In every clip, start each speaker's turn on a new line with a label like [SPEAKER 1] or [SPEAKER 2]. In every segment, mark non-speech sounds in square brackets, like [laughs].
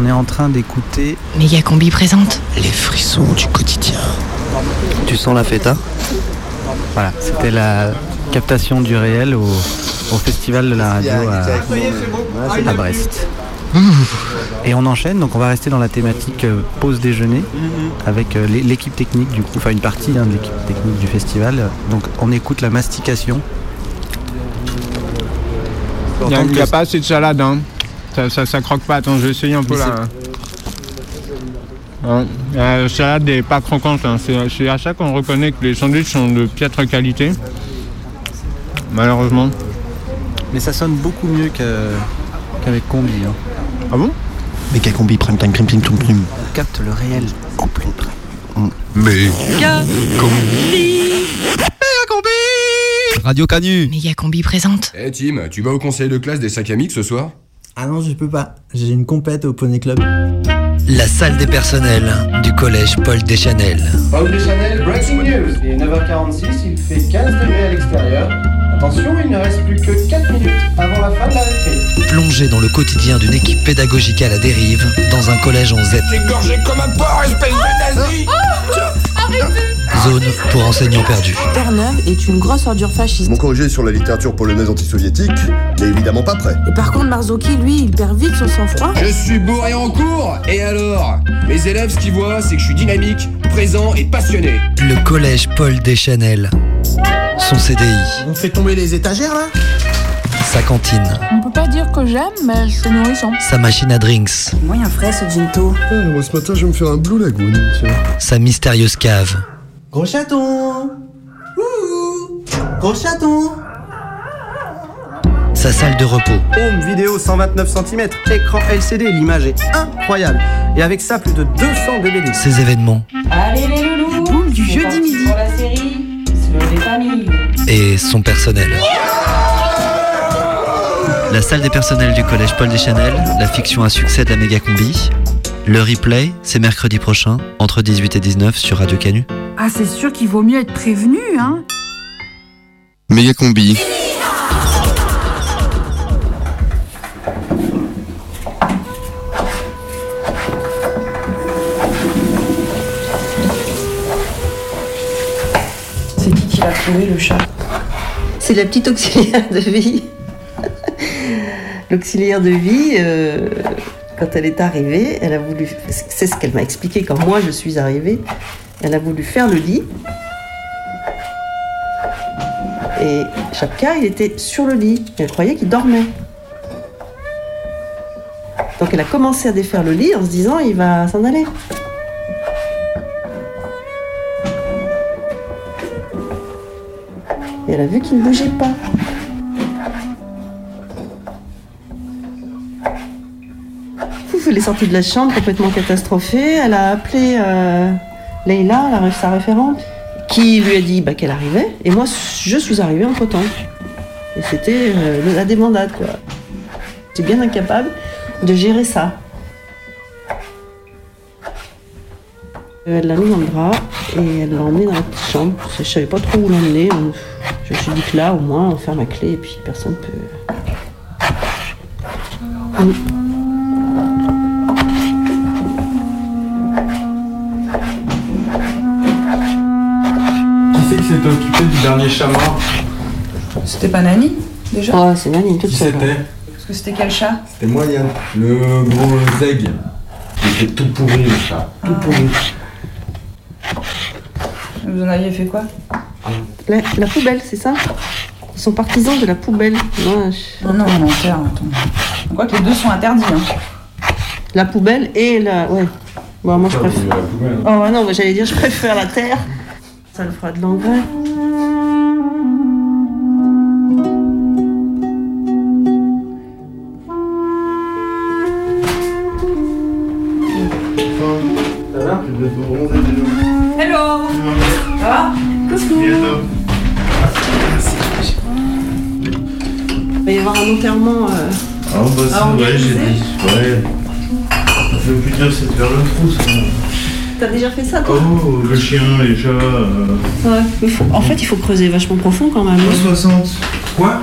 [SPEAKER 1] On est en train d'écouter.
[SPEAKER 2] Méga Combi présente.
[SPEAKER 3] Les frissons du quotidien.
[SPEAKER 4] Tu sens la feta?
[SPEAKER 1] Voilà, c'était la captation du réel au, au festival de la radio à, à Brest. Et on enchaîne, donc on va rester dans la thématique euh, pause déjeuner avec euh, l'é- l'équipe technique du coup, enfin une partie hein, de l'équipe technique du festival. Donc on écoute la mastication.
[SPEAKER 5] Il n'y a, a pas assez de salade, hein. Ça, ça, ça croque pas. Attends, je vais essayer un peu
[SPEAKER 1] Mais
[SPEAKER 5] là. Hein, La salade n'est pas croquante. hein. C'est c'est à ça qu'on reconnaît que les sandwichs sont de piètre qualité. Malheureusement.
[SPEAKER 1] Mais ça sonne beaucoup mieux que- qu'avec Combi. hein.
[SPEAKER 5] Ah bon?
[SPEAKER 3] Méga combi, prime time, prime time, prime time.
[SPEAKER 1] On capte le réel en pleine prime.
[SPEAKER 3] Mais.
[SPEAKER 4] Radio Canu
[SPEAKER 2] Méga Combi présente.
[SPEAKER 6] Eh Tim, tu vas au conseil de classe des sacs à mix ce soir?
[SPEAKER 7] Ah non, je peux pas. J'ai une compète au Poney Club.
[SPEAKER 3] La salle des personnels du collège Paul Deschanel.
[SPEAKER 8] Paul Deschanel, breaking news. Il est 9h46, il fait 15 degrés à l'extérieur. Attention, il ne reste plus que 4 minutes avant la fin de la récré.
[SPEAKER 3] Plongé dans le quotidien d'une équipe pédagogique à la dérive dans un collège en Z.
[SPEAKER 6] Égorgé comme un porc, espèce de nazi
[SPEAKER 3] Zone pour enseignants perdus.
[SPEAKER 9] Terre-Neuve est une grosse ordure fasciste.
[SPEAKER 10] Mon corrigé sur la littérature polonaise anti-soviétique n'est évidemment pas prêt.
[SPEAKER 9] Et par contre, Marzocchi, lui, il perd vite son sang-froid.
[SPEAKER 6] Je suis bourré en cours Et alors? Mes élèves, ce qu'ils voient, c'est que je suis dynamique, présent et passionné.
[SPEAKER 3] Le collège Paul Deschanel. Son CDI,
[SPEAKER 7] On fait tomber les étagères là?
[SPEAKER 3] Sa cantine,
[SPEAKER 9] On peut pas dire que j'aime, mais c'est nourrissant.
[SPEAKER 3] sa machine à drinks,
[SPEAKER 9] Moyen frais ce ginto.
[SPEAKER 10] moi ce matin je vais me faire un Blue Lagoon, tiens.
[SPEAKER 3] sa mystérieuse cave,
[SPEAKER 7] Gros chaton Ouh Gros chaton
[SPEAKER 3] sa salle de repos,
[SPEAKER 8] Home vidéo 129 cm, écran LCD, l'image est incroyable. Et avec ça, plus de 200 DVD.
[SPEAKER 3] ses événements
[SPEAKER 9] Allez les loulous
[SPEAKER 2] Boum du jeudi midi.
[SPEAKER 9] Pour la série, familles.
[SPEAKER 3] et son personnel. La salle des personnels du collège Paul Deschanel, la fiction à succès de la méga combi. Le replay, c'est mercredi prochain, entre 18 et 19 sur Radio Canu.
[SPEAKER 9] Ah, c'est sûr qu'il vaut mieux être prévenu, hein
[SPEAKER 4] Méga combi.
[SPEAKER 9] C'est qui qui l'a trouvé, le chat?
[SPEAKER 11] C'est la petite auxiliaire de vie. [laughs] L'auxiliaire de vie, euh, quand elle est arrivée, elle a voulu. C'est ce qu'elle m'a expliqué quand moi je suis arrivée. Elle a voulu faire le lit. Et Chapka, il était sur le lit. Elle croyait qu'il dormait. Donc elle a commencé à défaire le lit en se disant il va s'en aller. Et elle a vu qu'il ne bougeait pas. Elle est sortie de la chambre complètement catastrophée. Elle a appelé euh, Leïla, la, sa référente, qui lui a dit bah, qu'elle arrivait. Et moi, je suis arrivée entre temps. Et c'était euh, la débandade, quoi. J'étais bien incapable de gérer ça. Elle l'a mis dans le drap et elle l'a emmené dans la petite chambre. Je savais pas trop où l'emmener. Je me suis dit que là, au moins, on ferme la clé et puis personne peut. Mm.
[SPEAKER 5] C'est qui s'était occupé du dernier chat mort
[SPEAKER 9] C'était pas Nani, déjà
[SPEAKER 11] Ah, c'est Nanine toute seule.
[SPEAKER 9] Parce que c'était quel chat
[SPEAKER 5] C'était moi, Yann. Le gros zeg. Il était tout pourri, le chat. Tout pourri.
[SPEAKER 9] Vous en aviez fait quoi
[SPEAKER 11] La, la poubelle, c'est ça Ils sont partisans de la poubelle.
[SPEAKER 9] Non, non, on enterre, attends. Que les deux sont interdits, hein.
[SPEAKER 11] La poubelle et la. Ouais. Bon, moi, je préfère. Oh, ouais, non, moi, j'allais dire, je préfère la terre. Ça le fera de l'engrais.
[SPEAKER 9] Hello Ça va?
[SPEAKER 11] Il va y avoir un enterrement. euh,
[SPEAKER 12] Ah bah
[SPEAKER 11] Ah,
[SPEAKER 12] c'est vrai, j'ai dit. Ouais. Le plus dur c'est de faire le trou.
[SPEAKER 11] T'as déjà fait ça, toi
[SPEAKER 12] Oh, le chien, les chats. Euh...
[SPEAKER 11] Ouais. Faut- En fait, il faut creuser vachement profond quand même.
[SPEAKER 12] 60.
[SPEAKER 5] Quoi?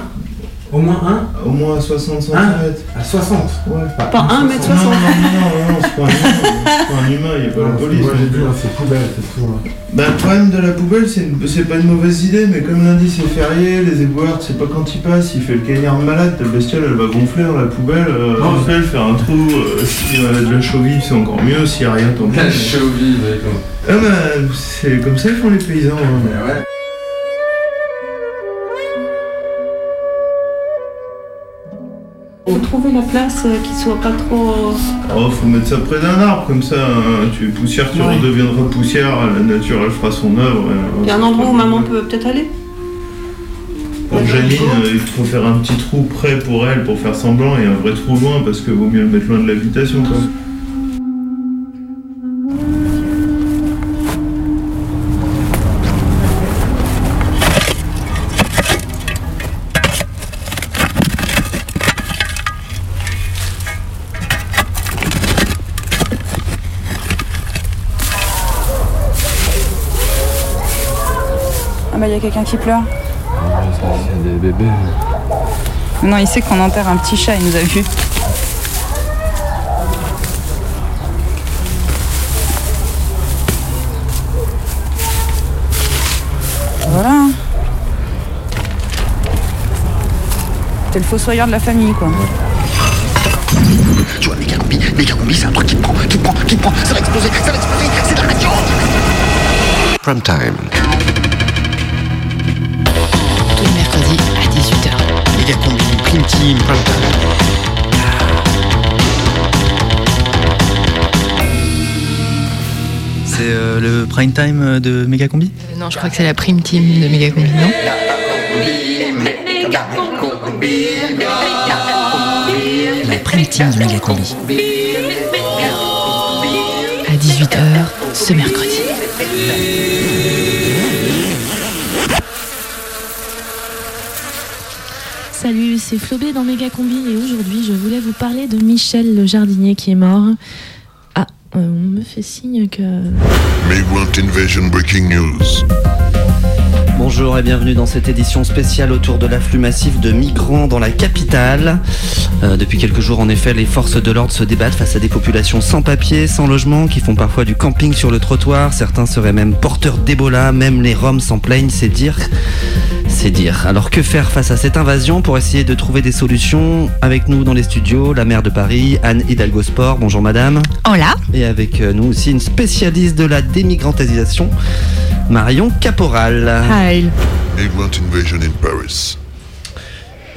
[SPEAKER 5] Au moins un
[SPEAKER 12] Au moins 60 cm.
[SPEAKER 5] Un À 60
[SPEAKER 12] Ouais.
[SPEAKER 11] Pas 1 mètre
[SPEAKER 12] Non, non,
[SPEAKER 11] 60.
[SPEAKER 12] non, non, non, trop un humain, c'est trop un humain, il n'y a pas la police.
[SPEAKER 13] Moi j'ai hein, c'est poubelle, c'est toujours là.
[SPEAKER 12] Bah, le problème de la poubelle, c'est une- c'est pas une mauvaise idée, mais comme lundi c'est férié, les éboueurs, tu sais pas quand il passe, il fait le cagnard malade, ta bestiole elle va gonfler dans la poubelle, euh,
[SPEAKER 13] Non,
[SPEAKER 12] elle faire un trou, euh, si elle a de la chaux vive c'est encore mieux, s'il y a rien tant pis.
[SPEAKER 13] La chaux vive, d'accord.
[SPEAKER 12] Ah bah, c'est comme ça qu'ils font les paysans. hein.
[SPEAKER 11] Trouver la place euh, qui soit pas trop.
[SPEAKER 12] Oh, faut mettre ça près d'un arbre, comme ça, hein, tu es poussière, tu
[SPEAKER 11] Ouais.
[SPEAKER 12] redeviendras poussière, la nature elle fera son œuvre. et,
[SPEAKER 11] Il y a un
[SPEAKER 12] euh,
[SPEAKER 11] endroit où maman peut peut-être aller
[SPEAKER 12] Pour Janine, euh, il faut faire un petit trou près pour elle pour faire semblant et un vrai trou loin parce que vaut mieux le mettre loin de l'habitation quoi.
[SPEAKER 9] Quelqu'un qui pleure.
[SPEAKER 13] C'est des bébés.
[SPEAKER 9] Non, il sait qu'on enterre un petit chat, il nous a vu. Voilà. T'es le fossoyeur de la famille, quoi.
[SPEAKER 14] Tu vois, méga combi, méga combi, c'est un truc qui prend, qui prend, qui prend, ça va exploser, ça va exploser, c'est de la radio
[SPEAKER 3] Prime time.
[SPEAKER 14] Méga combi, prime team, prime time.
[SPEAKER 15] C'est euh, le prime time euh, de Megacombi
[SPEAKER 2] Non, je crois que c'est la prime team de Megacombi, non? La prime team de Megacombi. À 18h ce mercredi.
[SPEAKER 16] Salut, c'est Flobé dans Méga Combi et aujourd'hui je voulais vous parler de Michel le jardinier qui est mort. Ah, euh, on me fait signe que...
[SPEAKER 17] Migrant Invasion Breaking News.
[SPEAKER 15] Bonjour et bienvenue dans cette édition spéciale autour de l'afflux massif de migrants dans la capitale. Euh, depuis quelques jours, en effet, les forces de l'ordre se débattent face à des populations sans papier, sans logement, qui font parfois du camping sur le trottoir. Certains seraient même porteurs d'Ebola, même les Roms s'en plaignent, c'est dire. C'est dire. Alors que faire face à cette invasion pour essayer de trouver des solutions Avec nous dans les studios, la maire de Paris, Anne Hidalgo Sport. Bonjour madame.
[SPEAKER 2] Hola.
[SPEAKER 15] Et avec euh, nous aussi une spécialiste de la démigrantisation, Marion Caporal.
[SPEAKER 2] Hi.
[SPEAKER 17] Migrant Invasion in Paris.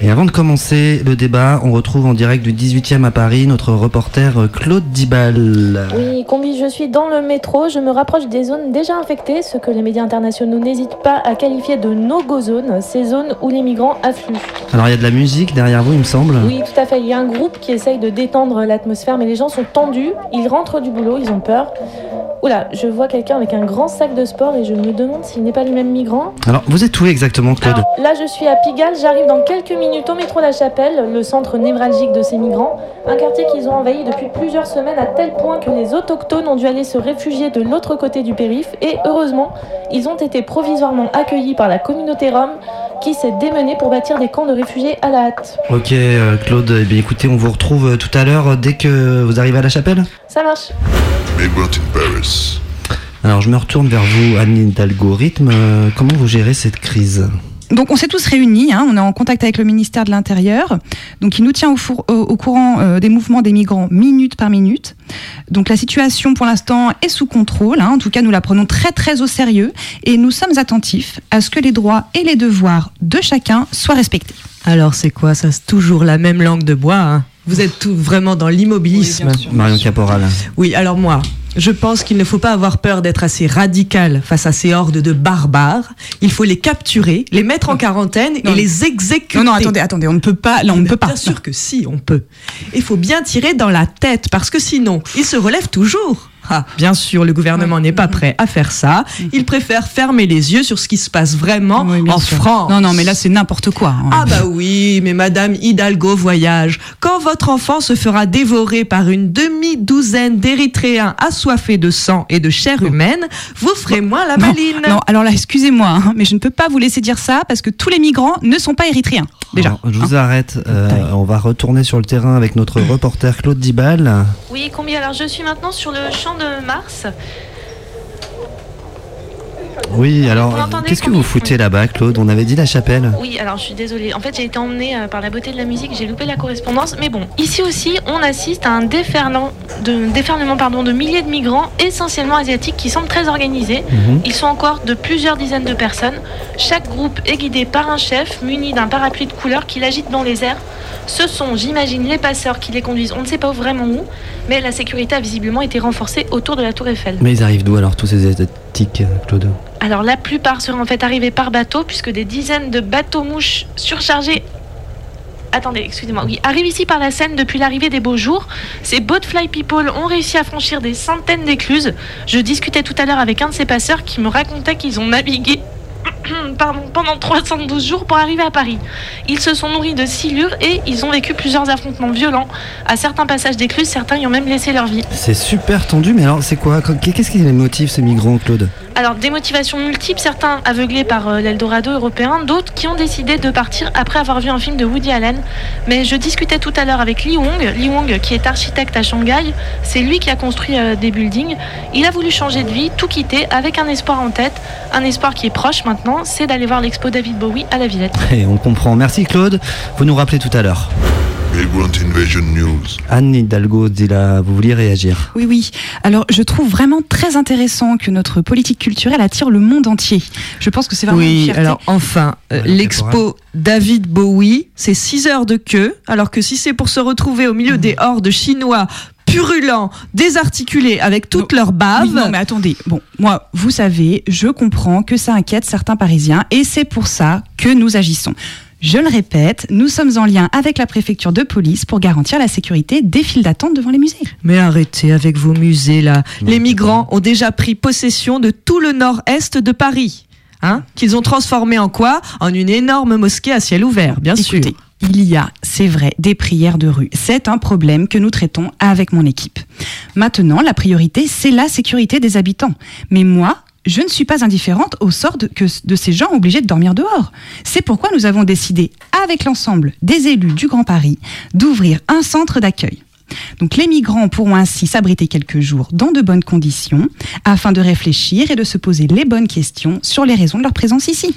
[SPEAKER 15] Et avant de commencer le débat, on retrouve en direct du 18e à Paris notre reporter euh, Claude Dibal.
[SPEAKER 16] Oui, Combi, je suis dans le métro, je me rapproche des zones déjà infectées, ce que les médias internationaux n'hésitent pas à qualifier de no-go zones, ces zones où les migrants affluent.
[SPEAKER 15] Alors il y a de la musique derrière vous, il me semble.
[SPEAKER 16] Oui, tout à fait. Il y a un groupe qui essaye de détendre l'atmosphère, mais les gens sont tendus. Ils rentrent du boulot, ils ont peur. Oula, je vois quelqu'un avec un grand sac de sport et je me demande s'il n'est pas le même migrant.
[SPEAKER 15] Alors vous êtes où exactement Claude?
[SPEAKER 16] Alors, là, je suis à Pigalle. J'arrive dans quelques minutes au métro La Chapelle, le centre névralgique de ces migrants. Un quartier qu'ils ont envahi depuis plusieurs semaines à tel point que les autochtones ont dû aller se réfugier de l'autre côté du périph. Et heureusement, ils ont été provisoirement accueillis par la communauté rome qui s'est démenée pour bâtir des camps de réfugiés à la hâte.
[SPEAKER 15] Ok euh, Claude, eh bien écoutez, on vous retrouve euh, tout à l'heure euh, dès que vous arrivez à la chapelle.
[SPEAKER 16] Ça marche.
[SPEAKER 15] Alors je me retourne vers vous, Anne Hidalgo. Rythme, comment vous gérez cette crise?
[SPEAKER 9] Donc on s'est tous réunis, hein, on est en contact avec le ministère de l'Intérieur, donc il nous tient au, four- au- au courant euh, des mouvements des migrants minute par minute. Donc la situation pour l'instant est sous contrôle, hein, en tout cas nous la prenons très très au sérieux et nous sommes attentifs à ce que les droits et les devoirs de chacun soient respectés.
[SPEAKER 18] Alors c'est quoi? Ça C'est toujours la même langue de bois. hein? Vous êtes tout vraiment dans l'immobilisme.
[SPEAKER 15] Marion Caporal.
[SPEAKER 18] Oui, alors moi, je pense qu'il ne faut pas avoir peur d'être assez radical face à ces hordes de barbares. Il faut les capturer, les mettre en quarantaine et les exécuter.
[SPEAKER 9] Non, non, attendez, attendez, on ne peut pas, là on ne peut pas.
[SPEAKER 18] Bien sûr que si, on peut. Il faut bien tirer dans la tête parce que sinon, ils se relèvent toujours. Ah, bien sûr, le gouvernement n'est pas prêt à faire ça. Il préfère fermer les yeux sur ce qui se passe vraiment en France.
[SPEAKER 9] Non, non, mais là, c'est n'importe quoi. hein.
[SPEAKER 18] Ah bah oui, mais Madame Hidalgo voyage. Quand votre enfant se fera dévorer par une demi-douzaine d'Érythréens assoiffés de sang et de chair humaine, vous ferez moins la maline.
[SPEAKER 9] Non, alors là, excusez-moi, hein, mais je ne peux pas vous laisser dire ça parce que tous les migrants ne sont pas érythréens. Déjà.
[SPEAKER 15] Alors, je vous arrête. euh, on va retourner sur le terrain avec notre reporter Claude Dibal.
[SPEAKER 16] Oui, combien? Alors je suis maintenant sur le champ de Mars.
[SPEAKER 15] Oui, alors, qu'est-ce que vous foutez là-bas, Claude? On avait dit la chapelle.
[SPEAKER 16] Oui, alors je suis désolée. En fait, j'ai été emmenée euh, par la beauté de la musique, j'ai loupé la correspondance. Mais bon, ici aussi, on assiste à un déferlement de, déferlement, pardon, de milliers de migrants, essentiellement asiatiques, qui semblent très organisés.
[SPEAKER 19] Mhm.
[SPEAKER 16] Ils sont encore de plusieurs dizaines de personnes. Chaque groupe est guidé par un chef muni d'un parapluie de couleur qui l'agite dans les airs. Ce sont, j'imagine, les passeurs qui les conduisent. On ne sait pas vraiment où, mais la sécurité a visiblement été renforcée autour de la Tour Eiffel.
[SPEAKER 15] Mais ils arrivent d'où alors, tous ces asiatiques, euh, Claude?
[SPEAKER 16] Alors la plupart seraient en fait arrivés par bateau puisque des dizaines de bateaux mouches surchargés Attendez, excusez-moi. Oui, arrivent ici par la Seine depuis l'arrivée des beaux jours. Ces boat fly people ont réussi à franchir des centaines d'écluses. Je discutais tout à l'heure avec un de ces passeurs qui me racontait qu'ils ont navigué [coughs] pendant 312 jours pour arriver à Paris. Ils se sont nourris de silures et ils ont vécu plusieurs affrontements violents. À certains passages d'écluses, certains y ont même laissé leur vie.
[SPEAKER 15] C'est super tendu, mais alors c'est quoi? Qu'est-ce qui les motive, ces migrants, Claude?
[SPEAKER 16] Alors, des motivations multiples, certains aveuglés par euh, l'Eldorado européen, d'autres qui ont décidé de partir après avoir vu un film de Woody Allen. Mais je discutais tout à l'heure avec Li Wong, Li Wong qui est architecte à Shanghai. C'est lui qui a construit euh, des buildings. Il a voulu changer de vie, tout quitter, avec un espoir en tête. Un espoir qui est proche maintenant, c'est d'aller voir l'expo David Bowie à la Villette.
[SPEAKER 15] Et on comprend. Merci, Claude. Vous nous rappelez tout à l'heure.
[SPEAKER 17] Migrant Invasion News.
[SPEAKER 15] Anne Hidalgo, dit là, vous vouliez réagir
[SPEAKER 9] Oui, oui. Alors, je trouve vraiment très intéressant que notre politique culturelle attire le monde entier. Je pense que c'est vraiment une
[SPEAKER 18] Oui,
[SPEAKER 9] fierté.
[SPEAKER 18] alors enfin, euh, l'expo David Bowie, c'est 6 heures de queue, alors que si c'est pour se retrouver au milieu des hordes chinois purulents, désarticulés, avec toute leur bave...
[SPEAKER 9] Oui, non, mais attendez. Bon, moi, vous savez, je comprends que ça inquiète certains Parisiens et c'est pour ça que nous agissons. Je le répète, nous sommes en lien avec la préfecture de police pour garantir la sécurité des files d'attente devant les musées.
[SPEAKER 18] Mais arrêtez avec vos musées là. Les migrants ont déjà pris possession de tout le nord-est de Paris. Hein Qu'ils ont transformé en quoi? En une énorme mosquée à ciel ouvert, bien sûr.
[SPEAKER 9] Il y a, c'est vrai, des prières de rue. C'est un problème que nous traitons avec mon équipe. Maintenant, la priorité, c'est la sécurité des habitants. Mais moi, je ne suis pas indifférente au sort de, ces gens obligés de dormir dehors. C'est pourquoi nous avons décidé, avec l'ensemble des élus du Grand Paris, d'ouvrir un centre d'accueil. Donc les migrants pourront ainsi s'abriter quelques jours dans de bonnes conditions afin de réfléchir et de se poser les bonnes questions sur les raisons de leur présence ici.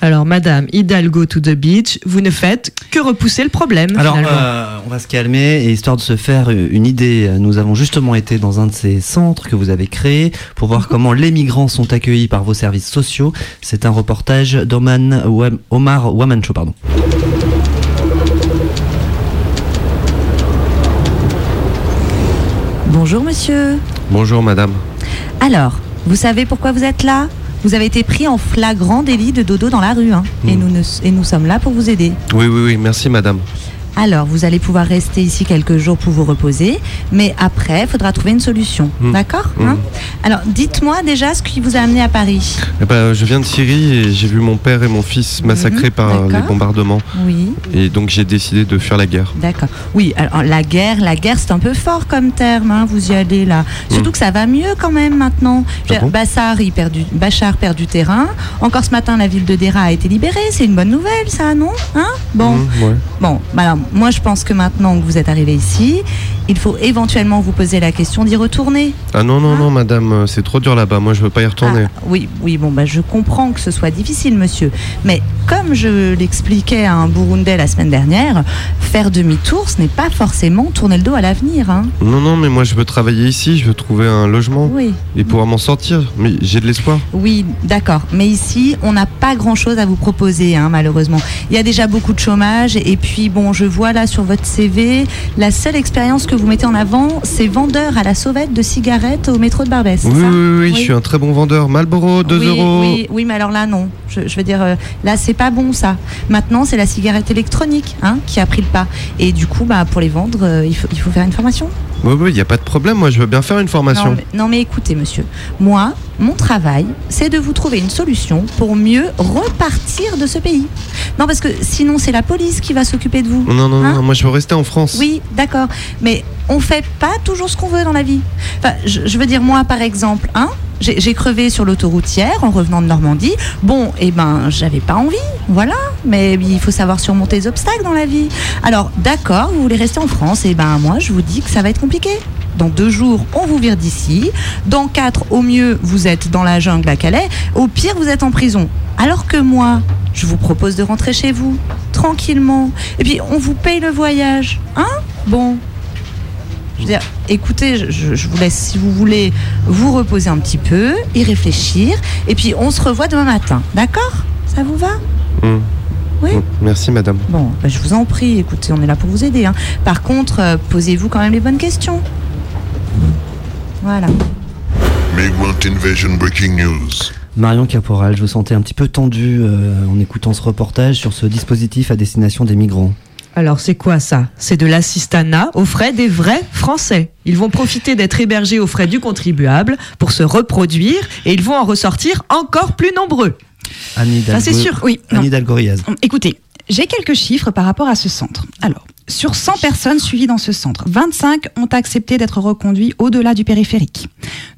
[SPEAKER 18] Alors, Madame Hidalgo to the beach, vous ne faites que repousser le problème.
[SPEAKER 15] Alors, euh, on va se calmer et histoire de se faire une idée, nous avons justement été dans un de ces centres que vous avez créés pour voir comment les migrants sont accueillis par vos services sociaux. C'est un reportage d'Oman Wam- Omar Wamancho, pardon.
[SPEAKER 19] Bonjour monsieur.
[SPEAKER 13] Bonjour madame.
[SPEAKER 19] Alors, vous savez pourquoi vous êtes là? Vous avez été pris en flagrant délit de dodo dans la rue. hein. et,
[SPEAKER 13] Hmm.
[SPEAKER 19] nous ne- et nous sommes là pour vous aider.
[SPEAKER 13] Oui, oui, oui, merci madame.
[SPEAKER 19] Alors, vous allez pouvoir rester ici quelques jours pour vous reposer, mais après, il faudra trouver une solution.
[SPEAKER 13] Hmm.
[SPEAKER 19] D'accord
[SPEAKER 13] Hmm.
[SPEAKER 19] hein Alors, dites-moi déjà ce qui vous a amené à Paris.
[SPEAKER 13] Eh ben, je viens de Syrie et j'ai vu mon père et mon fils massacrés par les bombardements.
[SPEAKER 19] Oui.
[SPEAKER 13] Et donc j'ai décidé de fuir la guerre.
[SPEAKER 19] D'accord. Oui, alors la guerre, la guerre, c'est un peu fort comme terme, hein, vous y allez là. Surtout
[SPEAKER 13] Mm.
[SPEAKER 19] que ça va mieux quand même maintenant.
[SPEAKER 13] Ah
[SPEAKER 19] dire,
[SPEAKER 13] bon?
[SPEAKER 19] Bassar, il perd du, Bachar perd du terrain. Encore ce matin, la ville de Dera a été libérée. C'est une bonne nouvelle, ça, non? Hein? Bon.
[SPEAKER 13] Ouais.
[SPEAKER 19] Bon, bah alors, moi je pense que maintenant que vous êtes arrivé ici, il faut éventuellement vous poser la question d'y retourner.
[SPEAKER 13] Ah non, non, non, madame, euh, c'est trop dur là-bas. Moi, je veux pas y retourner.
[SPEAKER 19] Ah, oui, oui, bon, bah, je comprends que ce soit difficile, monsieur. Mais comme je l'expliquais à un Burundais la semaine dernière, faire demi-tour, ce n'est pas forcément tourner le dos à l'avenir. Hein.
[SPEAKER 13] Non, non, mais moi, je veux travailler ici. Je veux trouver un logement
[SPEAKER 19] Oui.
[SPEAKER 13] et pouvoir m'en sortir. Mais j'ai de l'espoir.
[SPEAKER 19] Oui, d'accord. Mais ici, on n'a pas grand-chose à vous proposer, hein, malheureusement. Il y a déjà beaucoup de chômage. Et puis, bon, je vois là sur votre CV, la seule expérience que vous mettez en avant, c'est vendeur à la sauvette de cigarettes au métro de Barbès.
[SPEAKER 13] Oui,
[SPEAKER 19] ça
[SPEAKER 13] oui, oui, je suis un très bon vendeur. Malboro, 2
[SPEAKER 19] oui,
[SPEAKER 13] euros.
[SPEAKER 19] Oui, oui, mais alors là, non. Je, je veux dire, euh, là, c'est pas bon, ça. Maintenant, c'est la cigarette électronique hein, qui a pris le pas. Et du coup, bah, pour les vendre, euh, il, faut, il faut faire une formation.
[SPEAKER 13] Oui, oui, il n'y a pas de problème. Moi, je veux bien faire une formation.
[SPEAKER 19] Non mais, non, mais écoutez, monsieur, moi, mon travail, c'est de vous trouver une solution pour mieux repartir de ce pays. Non, parce que sinon, c'est la police qui va s'occuper de vous.
[SPEAKER 13] Non, non,
[SPEAKER 19] Hein
[SPEAKER 13] non, moi, je veux rester en France.
[SPEAKER 19] Oui, d'accord. Mais on fait pas toujours ce qu'on veut dans la vie. Enfin, je, je veux dire, moi, par exemple, hein, j'ai crevé sur l'autoroutière en revenant de Normandie. Bon, eh ben, j'avais pas envie, voilà. Mais il faut savoir surmonter les obstacles dans la vie. Alors, d'accord, vous voulez rester en France, et ben, moi, je vous dis que ça va être compliqué. Dans deux jours, on vous vire d'ici. Dans quatre, au mieux, vous êtes dans la jungle à Calais. Au pire, vous êtes en prison. Alors que moi, je vous propose de rentrer chez vous, tranquillement. Et puis, on vous paye le voyage. Hein? Bon. Je veux dire, écoutez, je, vous laisse, si vous voulez, vous reposer un petit peu, y réfléchir. Et puis, on se revoit demain matin. D'accord? Ça vous va?
[SPEAKER 13] Hum.
[SPEAKER 19] Oui.
[SPEAKER 13] Hum, Merci, madame.
[SPEAKER 19] Bon, bah, je vous en prie. Écoutez, on est là pour vous aider. hein. Par contre, euh, posez-vous quand même les bonnes questions. Voilà.
[SPEAKER 17] Migrant invasion breaking news.
[SPEAKER 15] Marion Caporal, je vous sentais un petit peu tendu euh, en écoutant ce reportage sur ce dispositif à destination des migrants.
[SPEAKER 18] Alors c'est quoi ça? C'est de l'assistanat aux frais des vrais Français. Ils vont profiter d'être hébergés aux frais du contribuable pour se reproduire et ils vont en ressortir encore plus nombreux.
[SPEAKER 15] Annie
[SPEAKER 9] Ça, c'est
[SPEAKER 15] Dalgo-
[SPEAKER 9] sûr, oui.
[SPEAKER 15] Annie Dalgoriaz.
[SPEAKER 9] Écoutez, j'ai quelques chiffres par rapport à ce centre. Alors, sur 100 personnes suivies dans ce centre, 25 ont accepté d'être reconduits au-delà du périphérique.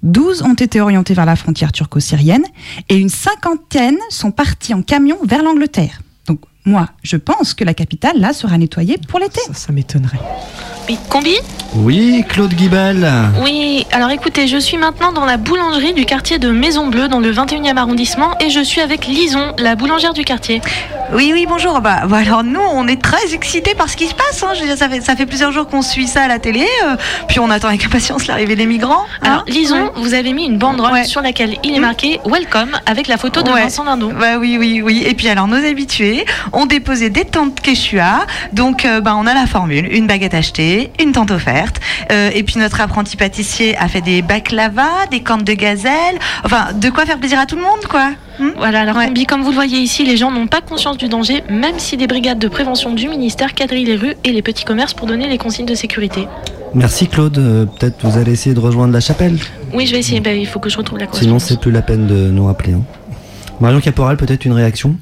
[SPEAKER 9] 12 ont été orientés vers la frontière turco-syrienne et une cinquantaine sont partis en camion vers l'Angleterre. Moi, je pense que la capitale, là, sera nettoyée pour l'été.
[SPEAKER 18] Ça, m'étonnerait.
[SPEAKER 16] Oui, combi
[SPEAKER 15] Oui, Claude Guibal.
[SPEAKER 16] Oui, alors écoutez, je suis maintenant dans la boulangerie du quartier de Maison Bleue, dans le 21e arrondissement, et je suis avec Lison, la boulangère du quartier.
[SPEAKER 19] Oui, oui, bonjour. Bah, bah, alors nous, on est très excités par ce qui se passe. hein. Je veux dire, ça, fait, ça fait plusieurs jours qu'on suit ça à la télé, euh, puis on attend avec impatience l'arrivée des migrants.
[SPEAKER 16] Alors,
[SPEAKER 19] hein.
[SPEAKER 16] Lison, vous avez mis une banderole sur laquelle il est marqué Welcome avec la photo de
[SPEAKER 19] Ouais.
[SPEAKER 16] Vincent Lindon.
[SPEAKER 19] Bah oui, oui, oui. Et puis alors, nos habitués ont déposé des tentes Quechua. Donc, euh, bah, on a la formule une baguette achetée, une tente offerte. Euh, et puis, notre apprenti pâtissier a fait des baklava, des cornes de gazelle. Enfin, de quoi faire plaisir à tout le monde, quoi. Hmm
[SPEAKER 16] Voilà, alors combi, comme vous le voyez ici, les gens n'ont pas conscience du danger, même si des brigades de prévention du ministère quadrillent les rues et les petits commerces pour donner les consignes de sécurité.
[SPEAKER 15] Merci Claude. Euh, Peut-être vous allez essayer de rejoindre la chapelle.
[SPEAKER 16] Oui, je vais essayer, bah, il faut que je retrouve la
[SPEAKER 15] Sinon, c'est plus la peine de nous rappeler. hein. Marion Caporal, peut-être une réaction?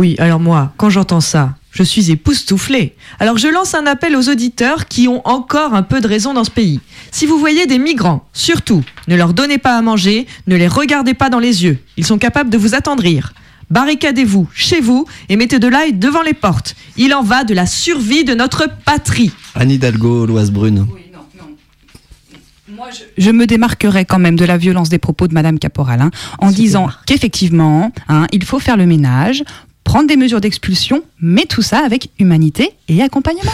[SPEAKER 18] Oui, alors moi, quand j'entends ça, je suis époustouflée. Alors je lance un appel aux auditeurs qui ont encore un peu de raison dans ce pays. Si vous voyez des migrants, surtout, ne leur donnez pas à manger, ne les regardez pas dans les yeux. Ils sont capables de vous attendrir. Barricadez-vous chez vous et mettez de l'ail devant les portes. Il en va de la survie de notre patrie.
[SPEAKER 15] Annie Hidalgo, l'Oise Brune.
[SPEAKER 9] Je me démarquerai quand même de la violence des propos de Madame Caporal, hein, en disant qu'effectivement, hein, il faut faire le ménage, prendre des mesures d'expulsion, mais tout ça avec humanité et accompagnement.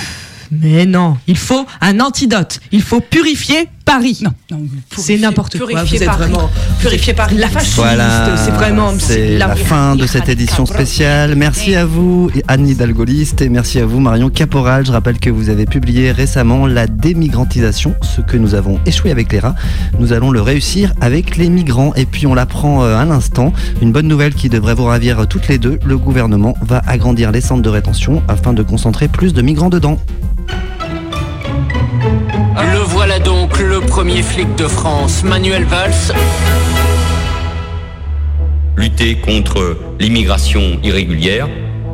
[SPEAKER 18] Mais non, il faut un antidote. Il faut purifier Paris. Non, c'est n'importe quoi. Vous
[SPEAKER 2] purifier
[SPEAKER 18] êtes
[SPEAKER 2] Paris.
[SPEAKER 18] vraiment
[SPEAKER 2] Purifier Paris. La fasciste.
[SPEAKER 15] Voilà,
[SPEAKER 2] c'est vraiment.
[SPEAKER 15] c'est la fin de cette édition spéciale. Merci à vous, Annie Dalgoliste, et merci à vous, Marion Caporal. Je rappelle que vous avez publié récemment La démigrantisation, ce que nous avons échoué avec les rats. Nous allons le réussir avec les migrants. Et puis, on l'apprend euh, à l'instant. Une bonne nouvelle qui devrait vous ravir toutes les deux. Le gouvernement va agrandir les centres de rétention afin de concentrer plus de migrants dedans.
[SPEAKER 20] Le premier flic de France, Manuel Valls.
[SPEAKER 21] lutter contre l'immigration irrégulière,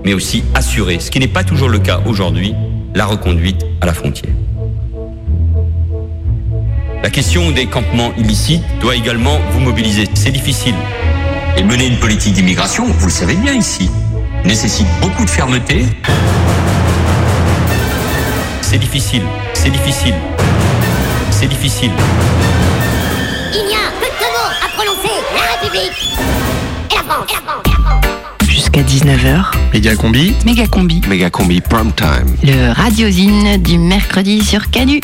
[SPEAKER 21] mais aussi assurer, ce qui n'est pas toujours le cas aujourd'hui, la reconduite à la frontière. La question des campements illicites doit également vous mobiliser. C'est difficile. Et mener une politique d'immigration, vous le savez bien ici, nécessite beaucoup de fermeté. C'est difficile, c'est difficile, c'est difficile.
[SPEAKER 22] Il y a peu de mots à prononcer. La République et la France. Et la France. Et la France.
[SPEAKER 2] Jusqu'à 19h,
[SPEAKER 3] Méga combi.
[SPEAKER 2] méga combi.
[SPEAKER 3] Méga combi prime time.
[SPEAKER 2] Le radiosine du mercredi sur Canu.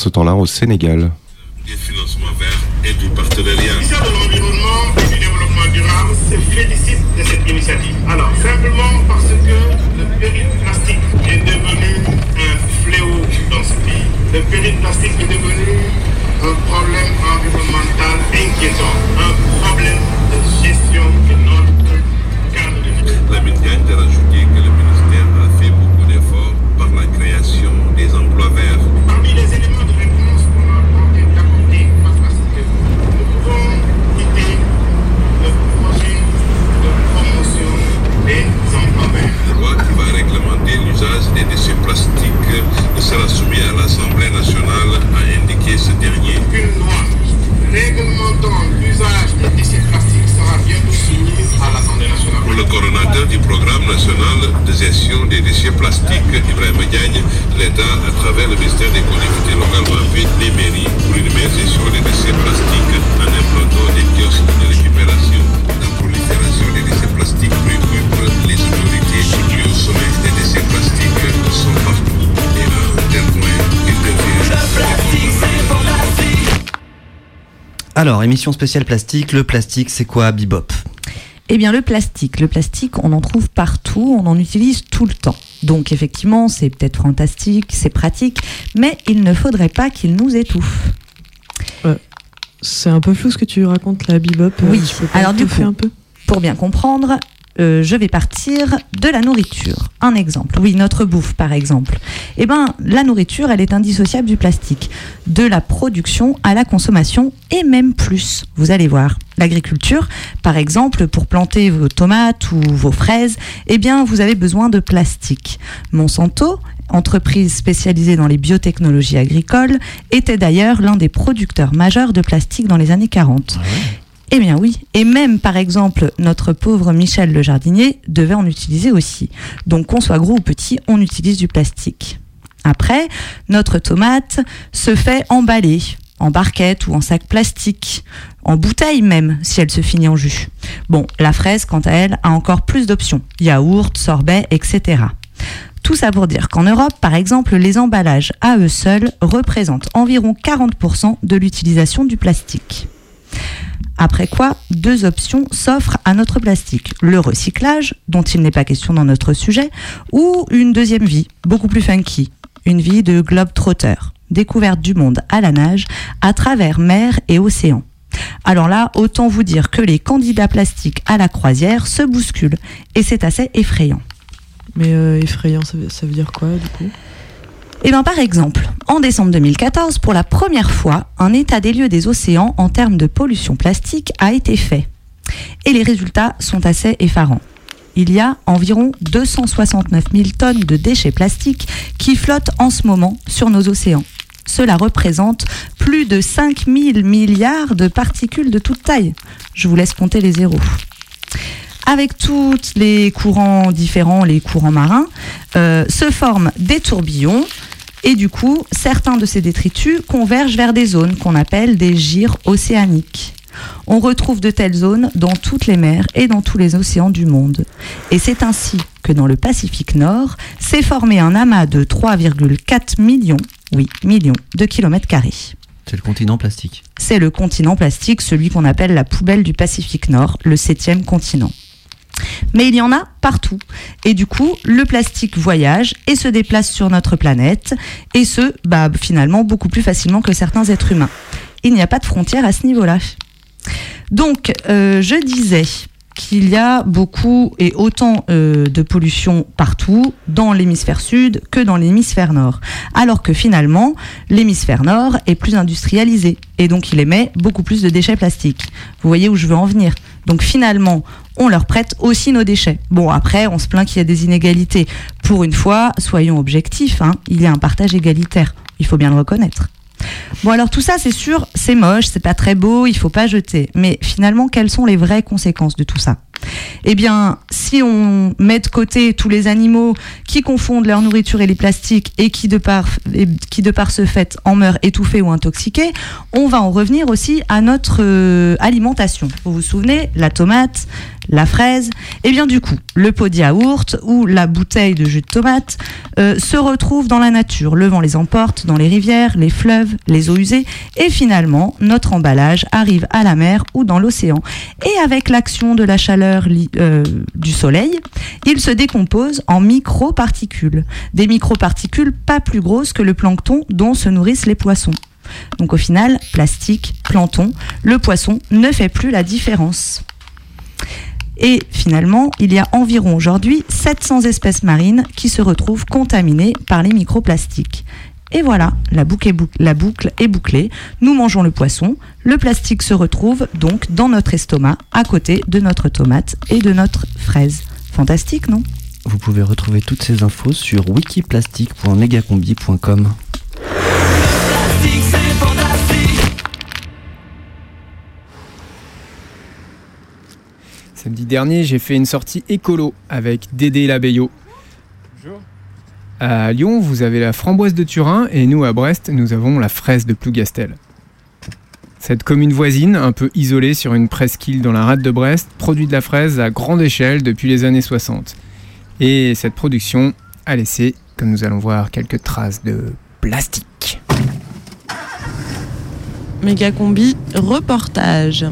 [SPEAKER 13] Ce temps-là, au Sénégal,
[SPEAKER 17] Des financements verts et du partenariat. De l'Environnement et du Développement durable se félicite de cette initiative. Alors, simplement parce que le péril plastique est devenu un fléau dans ce pays. Le plastique est devenu un problème environnemental inquiétant, coordonnateur du programme national de gestion des déchets plastiques, Ibrahim Diagne, l'État, à travers le ministère des collectivités locales, va les mairies pour une meilleure gestion des déchets plastiques en implantant des kiosques de récupération. La prolifération des déchets plastiques préoccupe les autorités qui au sommet des déchets plastiques sont partout. Et à un tel point.
[SPEAKER 15] Alors, émission spéciale plastique. Le plastique, c'est quoi, Bibop?
[SPEAKER 19] Eh bien, le plastique, le plastique, on en trouve partout, on en utilise tout le temps. Donc, effectivement, c'est peut-être fantastique, c'est pratique, mais il ne faudrait pas qu'il nous étouffe.
[SPEAKER 18] C'est un peu flou ce que tu racontes là, Bebop. euh,
[SPEAKER 19] Oui, alors du coup,
[SPEAKER 18] un peu
[SPEAKER 19] pour bien comprendre, euh, je vais partir de la nourriture. Un exemple, oui, notre bouffe par exemple. Eh ben, la nourriture, elle est indissociable du plastique, de la production à la consommation et même plus. Vous allez voir. L'agriculture, par exemple, pour planter vos tomates ou vos fraises, eh bien, vous avez besoin de plastique. Monsanto, entreprise spécialisée dans les biotechnologies agricoles, était d'ailleurs l'un des producteurs majeurs de plastique dans les années 40. Eh bien oui, et même par exemple notre pauvre Michel le jardinier devait en utiliser aussi. Donc qu'on soit gros ou petit, on utilise du plastique. Après, notre tomate se fait emballer en barquette ou en sac plastique, en bouteille même si elle se finit en jus. Bon, la fraise quant à elle a encore plus d'options, yaourt, sorbet, etc. Tout ça pour dire qu'en Europe, par exemple, les emballages à eux seuls représentent environ 40% de l'utilisation du plastique. Après quoi, deux options s'offrent à notre plastique. Le recyclage, dont il n'est pas question dans notre sujet, ou une deuxième vie, beaucoup plus funky, une vie de globe-trotter, découverte du monde à la nage, à travers mer et océan. Alors là, autant vous dire que les candidats plastiques à la croisière se bousculent, et c'est assez effrayant.
[SPEAKER 18] Mais euh, effrayant, ça veut, ça veut dire quoi du coup?
[SPEAKER 19] Eh bien, par exemple, en décembre 2014, pour la première fois, un état des lieux des océans en termes de pollution plastique a été fait. Et les résultats sont assez effarants. Il y a environ 269 000 tonnes de déchets plastiques qui flottent en ce moment sur nos océans. Cela représente plus de 5 000 milliards de particules de toute taille. Je vous laisse compter les zéros. Avec tous les courants différents, les courants marins, euh, se forment des tourbillons et du coup, certains de ces détritus convergent vers des zones qu'on appelle des gyres océaniques. On retrouve de telles zones dans toutes les mers et dans tous les océans du monde. Et c'est ainsi que dans le Pacifique Nord s'est formé un amas de 3,4 millions, oui, millions de kilomètres carrés.
[SPEAKER 15] C'est le continent plastique.
[SPEAKER 19] C'est le continent plastique, celui qu'on appelle la poubelle du Pacifique Nord, le septième continent. Mais il y en a partout. Et du coup, le plastique voyage et se déplace sur notre planète, et ce, bah, finalement, beaucoup plus facilement que certains êtres humains. Il n'y a pas de frontières à ce niveau-là. Donc, euh, je disais qu'il y a beaucoup et autant euh, de pollution partout, dans l'hémisphère sud que dans l'hémisphère nord. Alors que finalement, l'hémisphère nord est plus industrialisé et donc il émet beaucoup plus de déchets plastiques. Vous voyez où je veux en venir. Donc finalement, on leur prête aussi nos déchets. Bon, après, on se plaint qu'il y a des inégalités. Pour une fois, soyons objectifs, hein, il y a un partage égalitaire. Il faut bien le reconnaître. Bon alors tout ça c'est sûr, c'est moche, c'est pas très beau, il faut pas jeter. Mais finalement, quelles sont les vraies conséquences de tout ça? Eh bien, si on met de côté tous les animaux qui confondent leur nourriture et les plastiques et qui de par, qui de par ce fait en meurent étouffés ou intoxiqués, on va en revenir aussi à notre euh, alimentation. Vous vous souvenez, la tomate, la fraise, et bien du coup, le pot de yaourt ou la bouteille de jus de tomate euh, se retrouvent dans la nature. Le vent les emporte dans les rivières, les fleuves, les eaux usées, et finalement, notre emballage arrive à la mer ou dans l'océan. Et avec l'action de la chaleur euh, du soleil, il se décompose en microparticules. Des microparticules pas plus grosses que le plancton dont se nourrissent les poissons. Donc au final, plastique, plancton, le poisson ne fait plus la différence. Et finalement, il y a environ aujourd'hui 700 espèces marines qui se retrouvent contaminées par les microplastiques. Et voilà, la boucle, est bouc- la boucle est bouclée. Nous mangeons le poisson. Le plastique se retrouve donc dans notre estomac, à côté de notre tomate et de notre fraise. Fantastique, non?
[SPEAKER 15] Vous pouvez retrouver toutes ces infos sur wikiplastique.megacombi.com.
[SPEAKER 23] Samedi dernier, j'ai fait une sortie écolo avec Dédé Labeyo.
[SPEAKER 5] Bonjour.
[SPEAKER 23] À Lyon, vous avez la framboise de Turin et nous, à Brest, nous avons la fraise de Plougastel. Cette commune voisine, un peu isolée sur une presqu'île dans la rade de Brest, produit de la fraise à grande échelle depuis les années 60. Et cette production a laissé, comme nous allons voir, quelques traces de plastique.
[SPEAKER 24] Méga combi, reportage.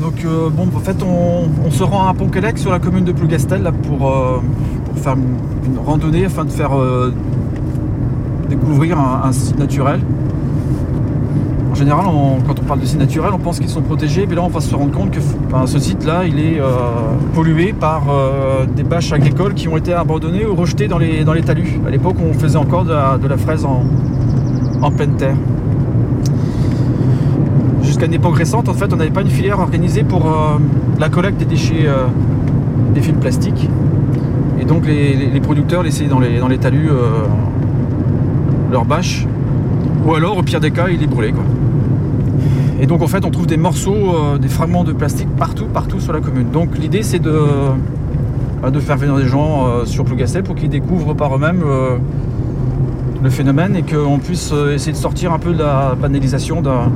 [SPEAKER 25] Donc euh, bon, en fait, on, se rend à Pont-Quélec sur la commune de Plougastel euh, pour faire une, randonnée afin de faire euh, découvrir un, site naturel. En général, quand on parle de site naturel, on pense qu'ils sont protégés, mais là, on va se rendre compte que ce site-là, il est pollué par des bâches agricoles qui ont été abandonnées ou rejetées dans les, talus. À l'époque, on faisait encore de la, fraise en pleine terre. Jusqu'à une époque récente, en fait, on n'avait pas une filière organisée pour euh, la collecte des déchets euh, des fils plastiques. Et donc les, producteurs laissaient dans les, dans les talus euh, leurs bâches. Ou alors, au pire des cas, ils les brûlaient. Quoi. Et donc en fait, on trouve des morceaux, des fragments de plastique partout, partout sur la commune. Donc l'idée, c'est de, bah, de faire venir des gens sur Plougastel pour qu'ils découvrent par eux-mêmes le phénomène et qu'on puisse essayer de sortir un peu de la banalisation d'un-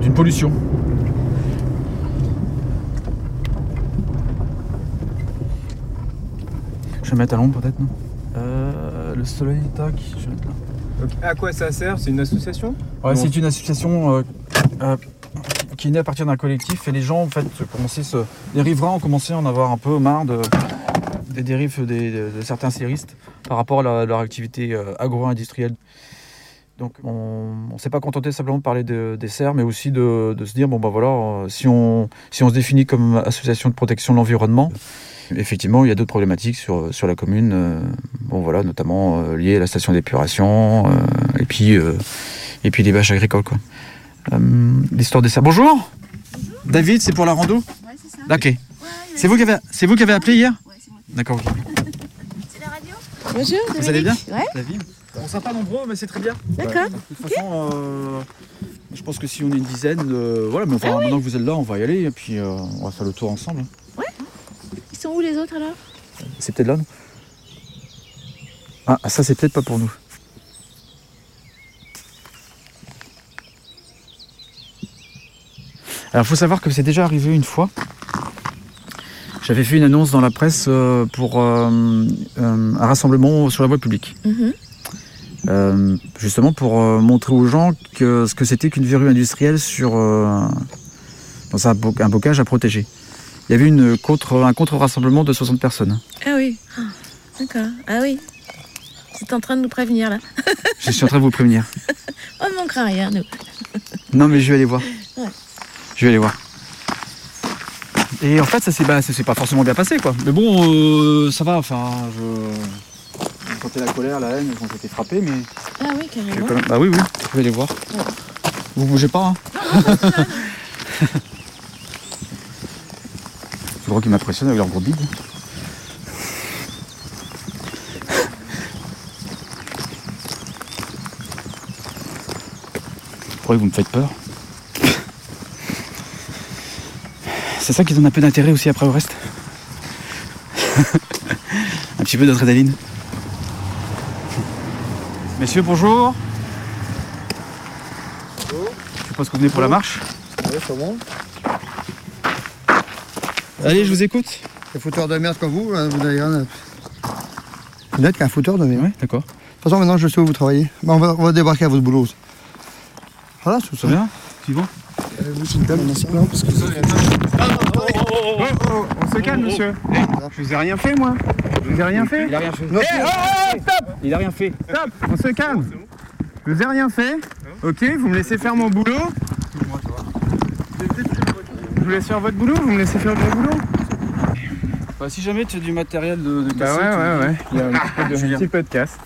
[SPEAKER 25] d'une pollution. Je vais mettre à l'ombre peut-être, non Euh, Le soleil, tac, je vais mettre là.
[SPEAKER 23] Donc, à quoi ça sert? C'est une association?
[SPEAKER 25] Ouais, c'est une association euh, euh, qui est née à partir d'un collectif et les gens en fait commençaient se... les riverains ont commencé à en avoir un peu marre de, des dérives des- de, de certains séristes par rapport à leur activité euh, agro-industrielle. Donc on ne s'est pas contenté simplement de parler de- des serres, mais aussi de, de se dire bon ben voilà, euh, si on, si on se définit comme association de protection de l'environnement, effectivement il y a d'autres problématiques sur, sur la commune, euh, bon voilà, notamment euh, liées à la station d'épuration euh, et puis euh, et puis les bâches agricoles quoi. Euh, L'histoire des serres. Bonjour. David, c'est pour la rando? Ouais, c'est ça. Ok. C'est vous, qui avez... c'est vous qui avez appelé hier? D'accord, ok.
[SPEAKER 24] Bonjour,
[SPEAKER 25] Vous allez bien?
[SPEAKER 24] Ouais.
[SPEAKER 25] David? On sera pas nombreux, mais c'est très bien.
[SPEAKER 24] D'accord.
[SPEAKER 25] De toute façon, euh, je pense que si on est une dizaine, euh, voilà, mais enfin, maintenant que vous êtes là, on va y aller et puis euh, on va faire le tour ensemble.
[SPEAKER 24] Ils sont où les autres alors?
[SPEAKER 25] C'est peut-être là, non? Ah, ça, c'est peut-être pas pour nous. Alors, il faut savoir que c'est déjà arrivé une fois. J'avais fait une annonce dans la presse pour un rassemblement sur la voie publique. Euh, justement pour euh, montrer aux gens que, ce que c'était qu'une verrue industrielle sur, euh, dans un, bo- un bocage à protéger. Il y avait une contre, un contre-rassemblement de 60 personnes.
[SPEAKER 24] Ah oui. Ah, D'accord. Ah oui. C'est en train de nous prévenir là.
[SPEAKER 25] Je suis en train de vous prévenir. [laughs]
[SPEAKER 24] On ne manquera rien, nous.
[SPEAKER 25] Non, mais je vais aller voir.
[SPEAKER 24] Ouais.
[SPEAKER 25] Je vais aller voir. Et en fait, ça s'est bah, pas forcément bien passé, quoi. Mais bon, ça va. Enfin, je. Sentais la colère, la haine quand j'étais frappé, mais.
[SPEAKER 24] Ah oui, carrément.
[SPEAKER 25] même- Bah oui, oui. Je vais aller voir. Vous bougez pas, hein Je crois qu'ils m'impressionnent avec leur gros bide. Pourquoi vous me faites peur C'est ça qui donne un peu d'intérêt aussi après au reste. [laughs] un petit peu d'adrénaline. Messieurs, bonjour. Je suppose que vous venez pour la marche.
[SPEAKER 26] Oui, c'est bon.
[SPEAKER 25] Allez, je vous écoute.
[SPEAKER 26] Les fouteurs de merde comme vous, hein, vous n'avez rien à... Vous n'êtes qu'un fouteur de merde.
[SPEAKER 25] Oui, d'accord.
[SPEAKER 26] De toute façon, maintenant, je sais où vous travaillez. On, va, on va débarquer à votre boulot. Voilà, tout ça.
[SPEAKER 25] bien Suivant.
[SPEAKER 26] Vous, c'est une table, ça...
[SPEAKER 23] On se calme, monsieur. Je vous ai rien fait, moi. Je vous ai rien fait.
[SPEAKER 25] Il a rien fait.
[SPEAKER 23] Eh, oh, oh, stop
[SPEAKER 25] Il a rien fait.
[SPEAKER 23] Stop On se calme. Je vous ai rien fait. Ok, vous me laissez faire mon boulot. Je vous laisse faire votre boulot, vous me laissez faire mon boulot.
[SPEAKER 25] Bah, si jamais tu as du matériel de, de
[SPEAKER 23] Bah ouais,
[SPEAKER 25] tu
[SPEAKER 23] ouais,
[SPEAKER 25] me dis.
[SPEAKER 23] ouais. Il y a un petit peu de, [laughs] casse.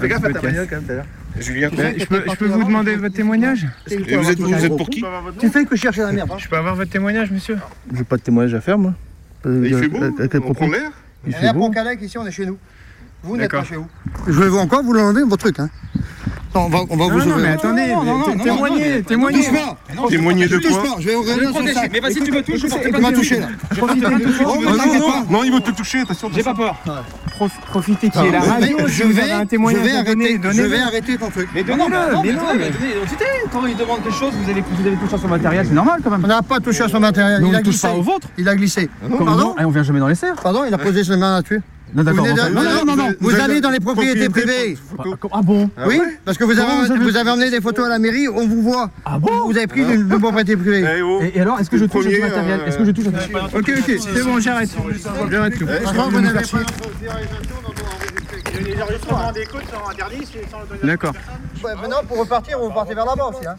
[SPEAKER 26] Fais gaffe à ta bagnole
[SPEAKER 23] casse.
[SPEAKER 26] quand même, l'heure.
[SPEAKER 6] Julien,
[SPEAKER 23] Ben, je peux, je peux vous demander votre témoignage
[SPEAKER 26] Et
[SPEAKER 6] vous êtes- vous êtes pour qui
[SPEAKER 26] Tu fais que chercher la merde. hein.
[SPEAKER 23] Je peux avoir votre témoignage, monsieur
[SPEAKER 26] J'ai pas de témoignage à faire, moi. Euh,
[SPEAKER 6] Il fait beau On prend l'air
[SPEAKER 26] Il fait beau. Calec, ici, on est chez nous. Vous n'êtes pas chez vous. Je vais vous encore vous l'enlever, votre truc. Hein. Non, on va, on va
[SPEAKER 23] Non,
[SPEAKER 26] vous
[SPEAKER 23] non,
[SPEAKER 26] ouvrir.
[SPEAKER 23] mais attendez,
[SPEAKER 26] Non, non, non,
[SPEAKER 23] té-
[SPEAKER 26] non,
[SPEAKER 23] témoignez,
[SPEAKER 26] non, non,
[SPEAKER 23] témoignez.
[SPEAKER 26] Touche pas.
[SPEAKER 6] Témoigner de quoi
[SPEAKER 26] pas, je vais ouvrir le
[SPEAKER 25] protéger. Mais vas-y, tu me touches,
[SPEAKER 26] Tu
[SPEAKER 25] pas
[SPEAKER 26] m'as touché là.
[SPEAKER 23] Profitez,
[SPEAKER 26] Oh,
[SPEAKER 6] Non,
[SPEAKER 26] mais t'inquiète
[SPEAKER 6] non,
[SPEAKER 26] pas.
[SPEAKER 6] non, il veut te toucher, attention.
[SPEAKER 25] J'ai pas peur.
[SPEAKER 23] prof- profitez qu'il y ait la
[SPEAKER 26] Je
[SPEAKER 23] radio.
[SPEAKER 26] vais- je
[SPEAKER 23] avez
[SPEAKER 26] arrêter, je vais arrêter ton truc.
[SPEAKER 25] Mais
[SPEAKER 23] donnez-le,
[SPEAKER 25] non,
[SPEAKER 23] mais non, mais-
[SPEAKER 25] quand il demande quelque chose, vous allez, vous allez toucher à son matériel, c'est normal quand même.
[SPEAKER 26] On n'a pas touché à son matériel. Il a
[SPEAKER 25] ne touche
[SPEAKER 26] glissé.
[SPEAKER 25] pas au vôtre.
[SPEAKER 26] Il a glissé. Pardon
[SPEAKER 25] et on vient jamais dans les serres.
[SPEAKER 26] Pardon, il a posé ses mains là-dessus.
[SPEAKER 25] Non, d'accord.
[SPEAKER 26] Vous Non, non, non, non. Vous
[SPEAKER 6] Vous
[SPEAKER 26] allez dans les propriétés
[SPEAKER 6] propriété
[SPEAKER 26] privées.
[SPEAKER 25] Ah bon
[SPEAKER 26] Oui, parce que vous avez,
[SPEAKER 25] vous avez-
[SPEAKER 26] vous avez amené des photos à la mairie, on vous voit.
[SPEAKER 25] Ah bon
[SPEAKER 26] Vous avez pris d'une d'une propriété privée.
[SPEAKER 6] Eh oh.
[SPEAKER 25] et, et alors, est-ce que je touche son matériel
[SPEAKER 6] euh,
[SPEAKER 25] Est-ce que je touche son
[SPEAKER 23] Ok, ok, c'est bon, j'arrête. J'arrête tout.
[SPEAKER 26] Franchement, vous n'avez pas.
[SPEAKER 23] D'accord.
[SPEAKER 26] Ouais, Maintenant, pour repartir, vous partez vers là-bas aussi. Hein.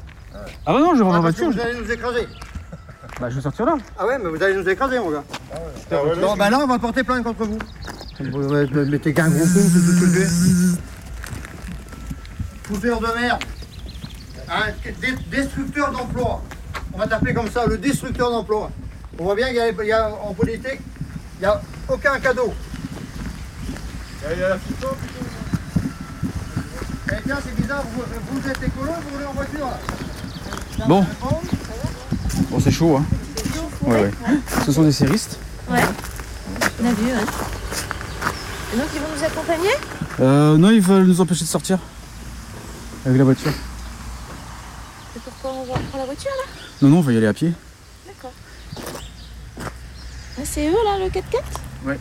[SPEAKER 25] Ah bah non, je vais
[SPEAKER 26] Ah, que
[SPEAKER 25] voiture.
[SPEAKER 26] vous allez nous écraser.
[SPEAKER 25] Bah, je vais sortir là.
[SPEAKER 26] Ah ouais, mais vous allez nous écraser, mon gars. Non, bah là, on va porter plainte contre vous. Vous mettez qu'un gros con, c'est tout lever. Fouteur de merde. Destructeur d'emploi. On va t'appeler comme ça, le destructeur d'emploi. On voit bien qu'il y a, il y a- en politique, il n'y a aucun cadeau. Eh tiens, c'est bizarre, vous, vous êtes écolo, vous roulez en voiture là.
[SPEAKER 25] Bon. Bon, c'est chaud, hein. Ouais, ouais. Ce sont des séristes.
[SPEAKER 24] Ouais. On a vu, ouais. Et donc, ils vont nous accompagner?
[SPEAKER 25] Euh, non, ils veulent nous empêcher de sortir. Avec la voiture.
[SPEAKER 24] Et pourquoi on va prendre la voiture là?
[SPEAKER 25] Non, non, on va y aller à pied.
[SPEAKER 24] D'accord. Ah, c'est eux là, le 4x4
[SPEAKER 25] Ouais.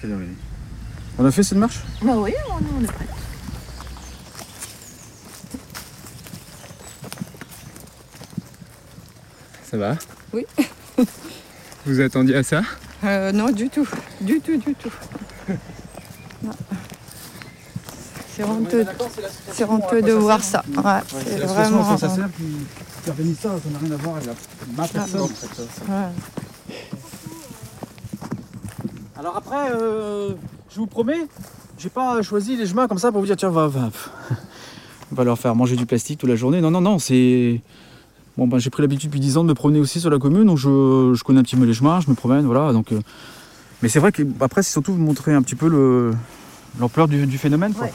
[SPEAKER 25] Quelle heure il est? On a fait cette marche?
[SPEAKER 24] Bah oui, on, on est prêts.
[SPEAKER 23] Ça va
[SPEAKER 27] Oui. [laughs]
[SPEAKER 23] Vous attendiez à ça
[SPEAKER 27] Euh, non, du tout. Du tout, du tout. C'est honteux, c'est honteux de voir ça. Ouais, c'est
[SPEAKER 25] C'est
[SPEAKER 27] vraiment.
[SPEAKER 25] qui, qui organise ça, ça n'a rien à voir avec la, ma personne.
[SPEAKER 27] bon.
[SPEAKER 25] en fait.
[SPEAKER 27] Ouais.
[SPEAKER 25] Alors après, euh, je vous promets, j'ai pas choisi les chemins comme ça pour vous dire tiens, va, va, [laughs] on va leur faire manger du plastique toute la journée. Non, non, non, c'est. Bon, ben, j'ai pris l'habitude depuis 10 ans de me promener aussi sur la commune, donc je, je connais un petit peu les chemins, je me promène, voilà. Donc, euh, Mais c'est vrai que après, c'est surtout montrer un petit peu le- l'ampleur du, du phénomène. Quoi.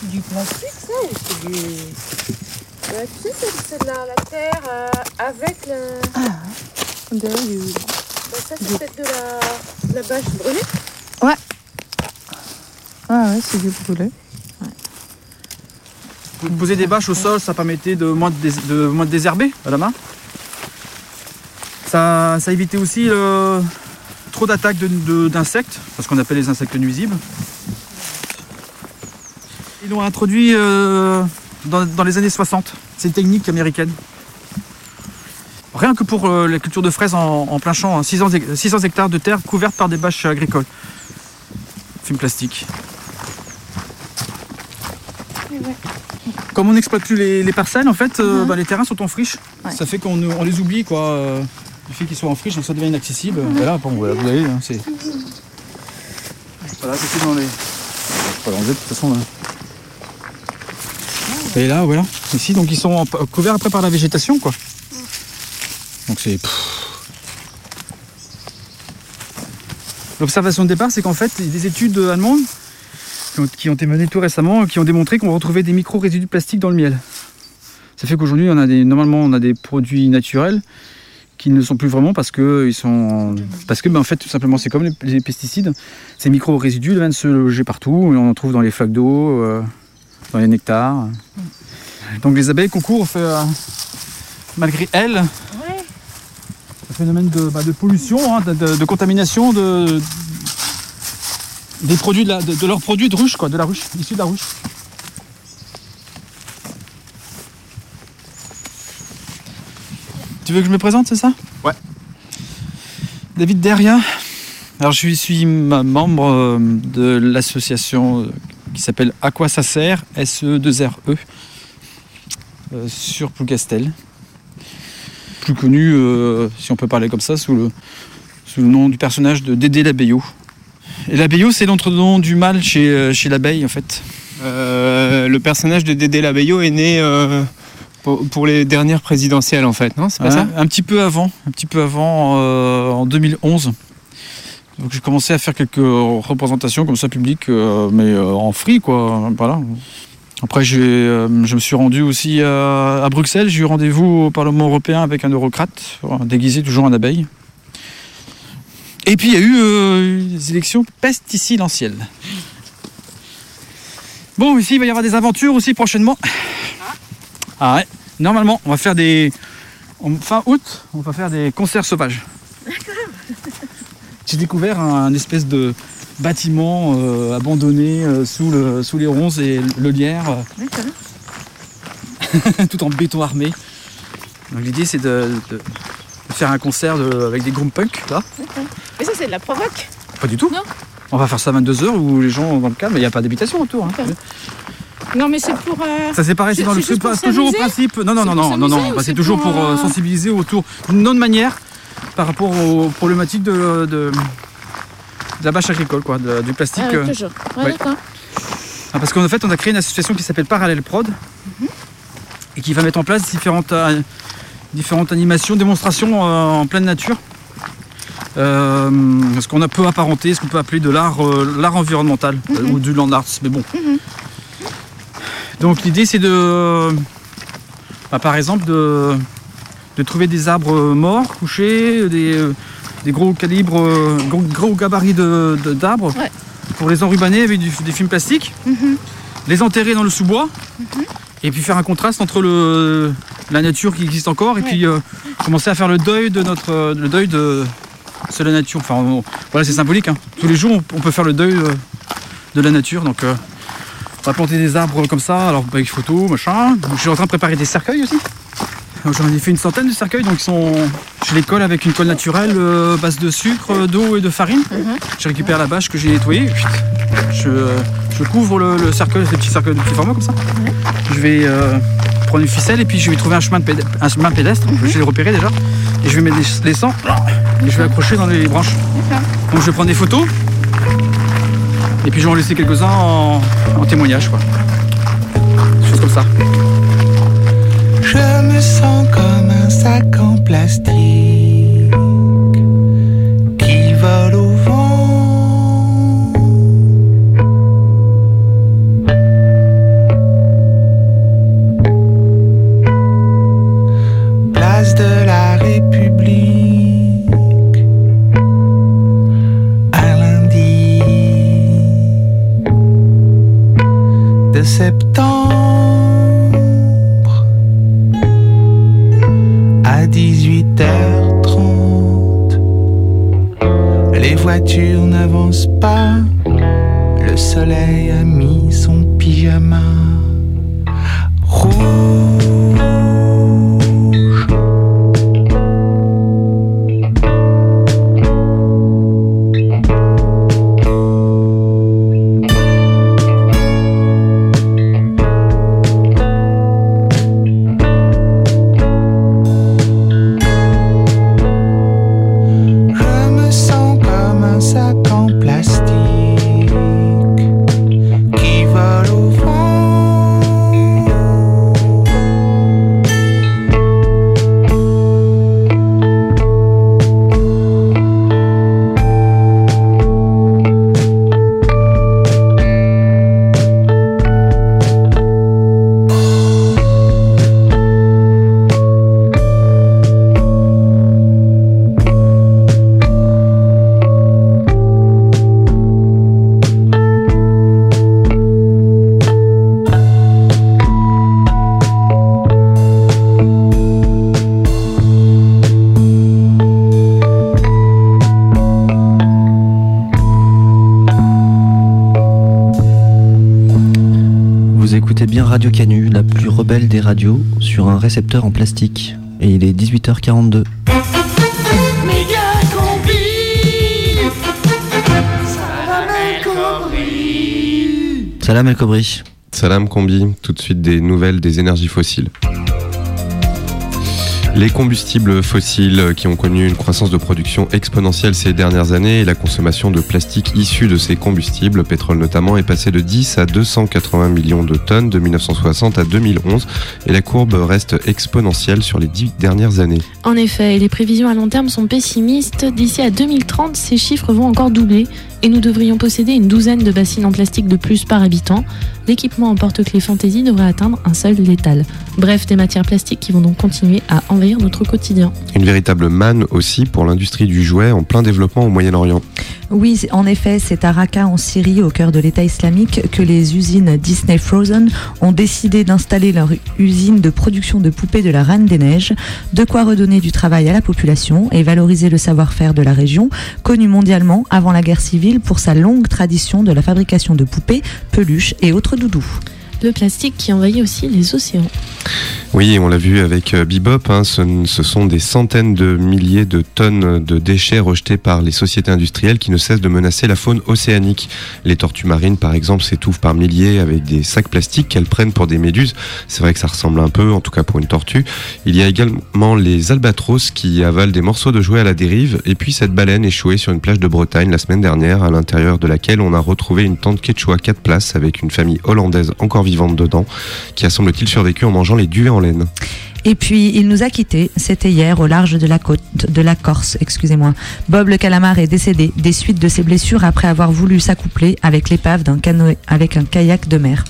[SPEAKER 24] C'est du plastique, ça ou c'est du. Tu sais, c'est- c'est de la, la terre euh, avec le.
[SPEAKER 27] Ah, du.
[SPEAKER 24] Bah, ça, c'est peut-être de la, de la bâche brûlée.
[SPEAKER 27] Ouais. Ah ouais, c'est du brûlé.
[SPEAKER 25] Vous posez des bâches au sol, ça permettait de moins de, moins de désherber à la main. Ça, ça évitait aussi euh, trop d'attaques d'insectes, parce qu'on appelle les insectes nuisibles. Ils l'ont introduit euh, dans, dans les années 60. C'est une technique américaine. Rien que pour euh, la culture de fraises en, plein champ, hein, 600, hec- 600 hectares de terre couvertes par des bâches agricoles. Film plastique. Comme on n'exploite plus les, les parcelles, en fait, euh, bah, les terrains sont en friche. Ça fait qu'on on les oublie, quoi. euh, le fait qu'ils soient en friche, donc ça devient inaccessible. Là, bon, voilà, vous voyez, hein, c'est. Voilà, c'est dans les. Pas l'enlever de toute façon là. Et là, voilà, ici, donc ils sont en- couverts après par la végétation, quoi. Donc c'est. L'observation de départ, c'est qu'en fait, des études allemandes qui ont, été menées tout récemment, qui ont démontré qu'on retrouvait des micro-résidus de plastique dans le miel. Ça fait qu'aujourd'hui, on a des, normalement, on a des produits naturels qui ne le sont plus vraiment parce que ils sont, parce que, ben, en fait, tout simplement, c'est comme les, les pesticides. Ces micro-résidus viennent se loger partout et on en trouve dans les flaques d'eau, euh, dans les nectars. Donc les abeilles concourent, fait, euh, malgré elles, un phénomène de, bah, de pollution, hein, de, de- de contamination de, des produits de, la- de- de leurs produits de ruche, quoi, de la ruche, issus de la ruche. Tu veux que je me présente, c'est ça? Ouais. David Deria. Alors je suis, membre euh, de l'association euh, qui s'appelle À quoi ça sert SE2RE euh, sur Plougastel. Plus connu, euh, si on peut parler comme ça, sous le, sous le nom du personnage de Dédé l'abeillot. Et c'est l'entre-nom du mâle chez, euh, chez l'abeille, en fait?
[SPEAKER 23] Euh, le personnage de Dédé l'abeillot est né euh, pour, pour les dernières présidentielles, en fait, non? C'est pas
[SPEAKER 25] Ouais,
[SPEAKER 23] ça?
[SPEAKER 25] Un petit peu avant, un petit peu avant, euh, en 2011. Donc j'ai commencé à faire quelques représentations comme ça publiques, mais en free quoi. Voilà. Après je me suis rendu aussi à, Bruxelles. J'ai eu rendez-vous au Parlement européen avec un eurocrate, déguisé toujours en abeille. Et puis il y a eu euh, les élections pestilentielles. Bon, ici il va y avoir des aventures aussi prochainement. Ah ouais. Normalement, on va faire des. Fin août, on va faire des concerts sauvages. J'ai découvert un, un espèce de bâtiment euh, abandonné euh, sous, le, sous les ronces et le lierre, [laughs] tout en béton armé. Donc l'idée c'est de faire un concert de- avec des groupes punk là.
[SPEAKER 24] Mais ça, c'est de la provoque.
[SPEAKER 25] Pas du tout.
[SPEAKER 24] Non.
[SPEAKER 25] On va faire ça à 22h où les gens dans le calme, mais il n'y a pas d'habitation autour. hein.
[SPEAKER 24] Non, mais c'est pour. euh,
[SPEAKER 25] Ça c'est pareil, c'est dans le c'est toujours au principe. Non, non, non, non, non, non. Bah, c'est toujours
[SPEAKER 24] pour,
[SPEAKER 25] euh,
[SPEAKER 24] euh,
[SPEAKER 25] sensibiliser autour d'une autre manière par rapport aux problématiques de, de, de la bâche agricole, quoi, de- du plastique.
[SPEAKER 24] Ah, toujours. Ouais,
[SPEAKER 25] ouais.
[SPEAKER 24] d'accord.
[SPEAKER 25] Ah, parce qu'en fait, on a créé une association qui s'appelle Parallèle Prod et qui va mettre en place différentes, différentes animations, démonstrations euh, en pleine nature. Euh, ce qu'on a peu apparenté, ce qu'on peut appeler de l'art euh, l'art environnemental euh, ou du land arts, mais bon. Donc l'idée c'est de, bah, par exemple, de, de trouver des arbres morts, couchés, des, des gros calibres, gros, gros gabarits de- de- d'arbres, pour les enrubanner avec du- des films plastiques, les enterrer dans le sous-bois, et puis faire un contraste entre le, la nature qui existe encore et puis euh, commencer à faire le deuil de notre, euh, le deuil de, la nature. Enfin, on- voilà, c'est symbolique. hein. Tous les jours, on, on peut faire le deuil euh, de la nature. Donc, euh, on va planter des arbres comme ça, alors avec photos, machin. Je suis en train de préparer des cercueils aussi. J'en ai fait une centaine de cercueils, donc ils sont. Je les colle avec une colle naturelle, base de sucre, d'eau et de farine. Je récupère la bâche que j'ai nettoyée. Je, je couvre le, le cercueil, des petits cercueils de petits formats comme ça. Je vais euh, prendre une ficelle et puis je vais trouver un chemin, de péd- un chemin pédestre. Je l'ai repéré déjà. Et je vais mettre les, les sangs et je vais accrocher dans les branches. Donc je vais prendre des photos. Et puis je vais en laisser quelques-uns en, en témoignage. Quoi. Chose comme ça.
[SPEAKER 28] Je me sens comme un sac en plastique septembre. à 18h30. Les voitures n'avancent pas, le soleil a mis son pyjama rouge.
[SPEAKER 15] Écoutez bien Radio Canu, la plus rebelle des radios, sur un récepteur en plastique. Et il est 18h42.
[SPEAKER 28] Méga combi Salam El Khomri
[SPEAKER 15] Salam El Kobri.
[SPEAKER 13] Salam Combi, tout de suite des nouvelles des énergies fossiles. Les combustibles fossiles qui ont connu une croissance de production exponentielle ces dernières années et la consommation de plastique issu de ces combustibles, pétrole notamment, est passée de 10 à 280 millions de tonnes de 1960 à 2011 et la courbe reste exponentielle sur les dix dernières années.
[SPEAKER 16] En effet, les prévisions à long terme sont pessimistes. D'ici à 2030, ces chiffres vont encore doubler et nous devrions posséder une douzaine de bassines en plastique de plus par habitant. L'équipement en porte-clés Fantasy devrait atteindre un seuil létal. Bref, des matières plastiques qui vont donc continuer à envahir notre quotidien.
[SPEAKER 13] Une véritable manne aussi pour l'industrie du jouet en plein développement au Moyen-Orient.
[SPEAKER 19] Oui, en effet, c'est à Raqqa, en Syrie, au cœur de l'État islamique, que les usines Disney Frozen ont décidé d'installer leur usine de production de poupées de la Reine des Neiges, de quoi redonner du travail à la population et valoriser le savoir-faire de la région, connue mondialement avant la guerre civile pour sa longue tradition de la fabrication de poupées, peluches et autres doudous.
[SPEAKER 16] Le plastique qui envahit aussi les océans.
[SPEAKER 13] Oui, on l'a vu avec euh, Bebop, hein, ce, ce sont des centaines de milliers de tonnes de déchets rejetés par les sociétés industrielles qui ne cessent de menacer la faune océanique. Les tortues marines, par exemple, s'étouffent par milliers avec des sacs plastiques qu'elles prennent pour des méduses. C'est vrai que ça ressemble un peu, en tout cas pour une tortue. Il y a également les albatros qui avalent des morceaux de jouets à la dérive, et puis cette baleine échouée sur une plage de Bretagne la semaine dernière, à l'intérieur de laquelle on a retrouvé une tente quechua 4 places avec une famille hollandaise encore vivante qui a semble-t-il survécu en mangeant les duets en laine.
[SPEAKER 19] Et puis, il nous a quittés. C'était hier au large de la côte, de la Corse, excusez-moi. Bob le calamar est décédé des suites de ses blessures après avoir voulu s'accoupler avec l'épave d'un canoë, avec un kayak de mer.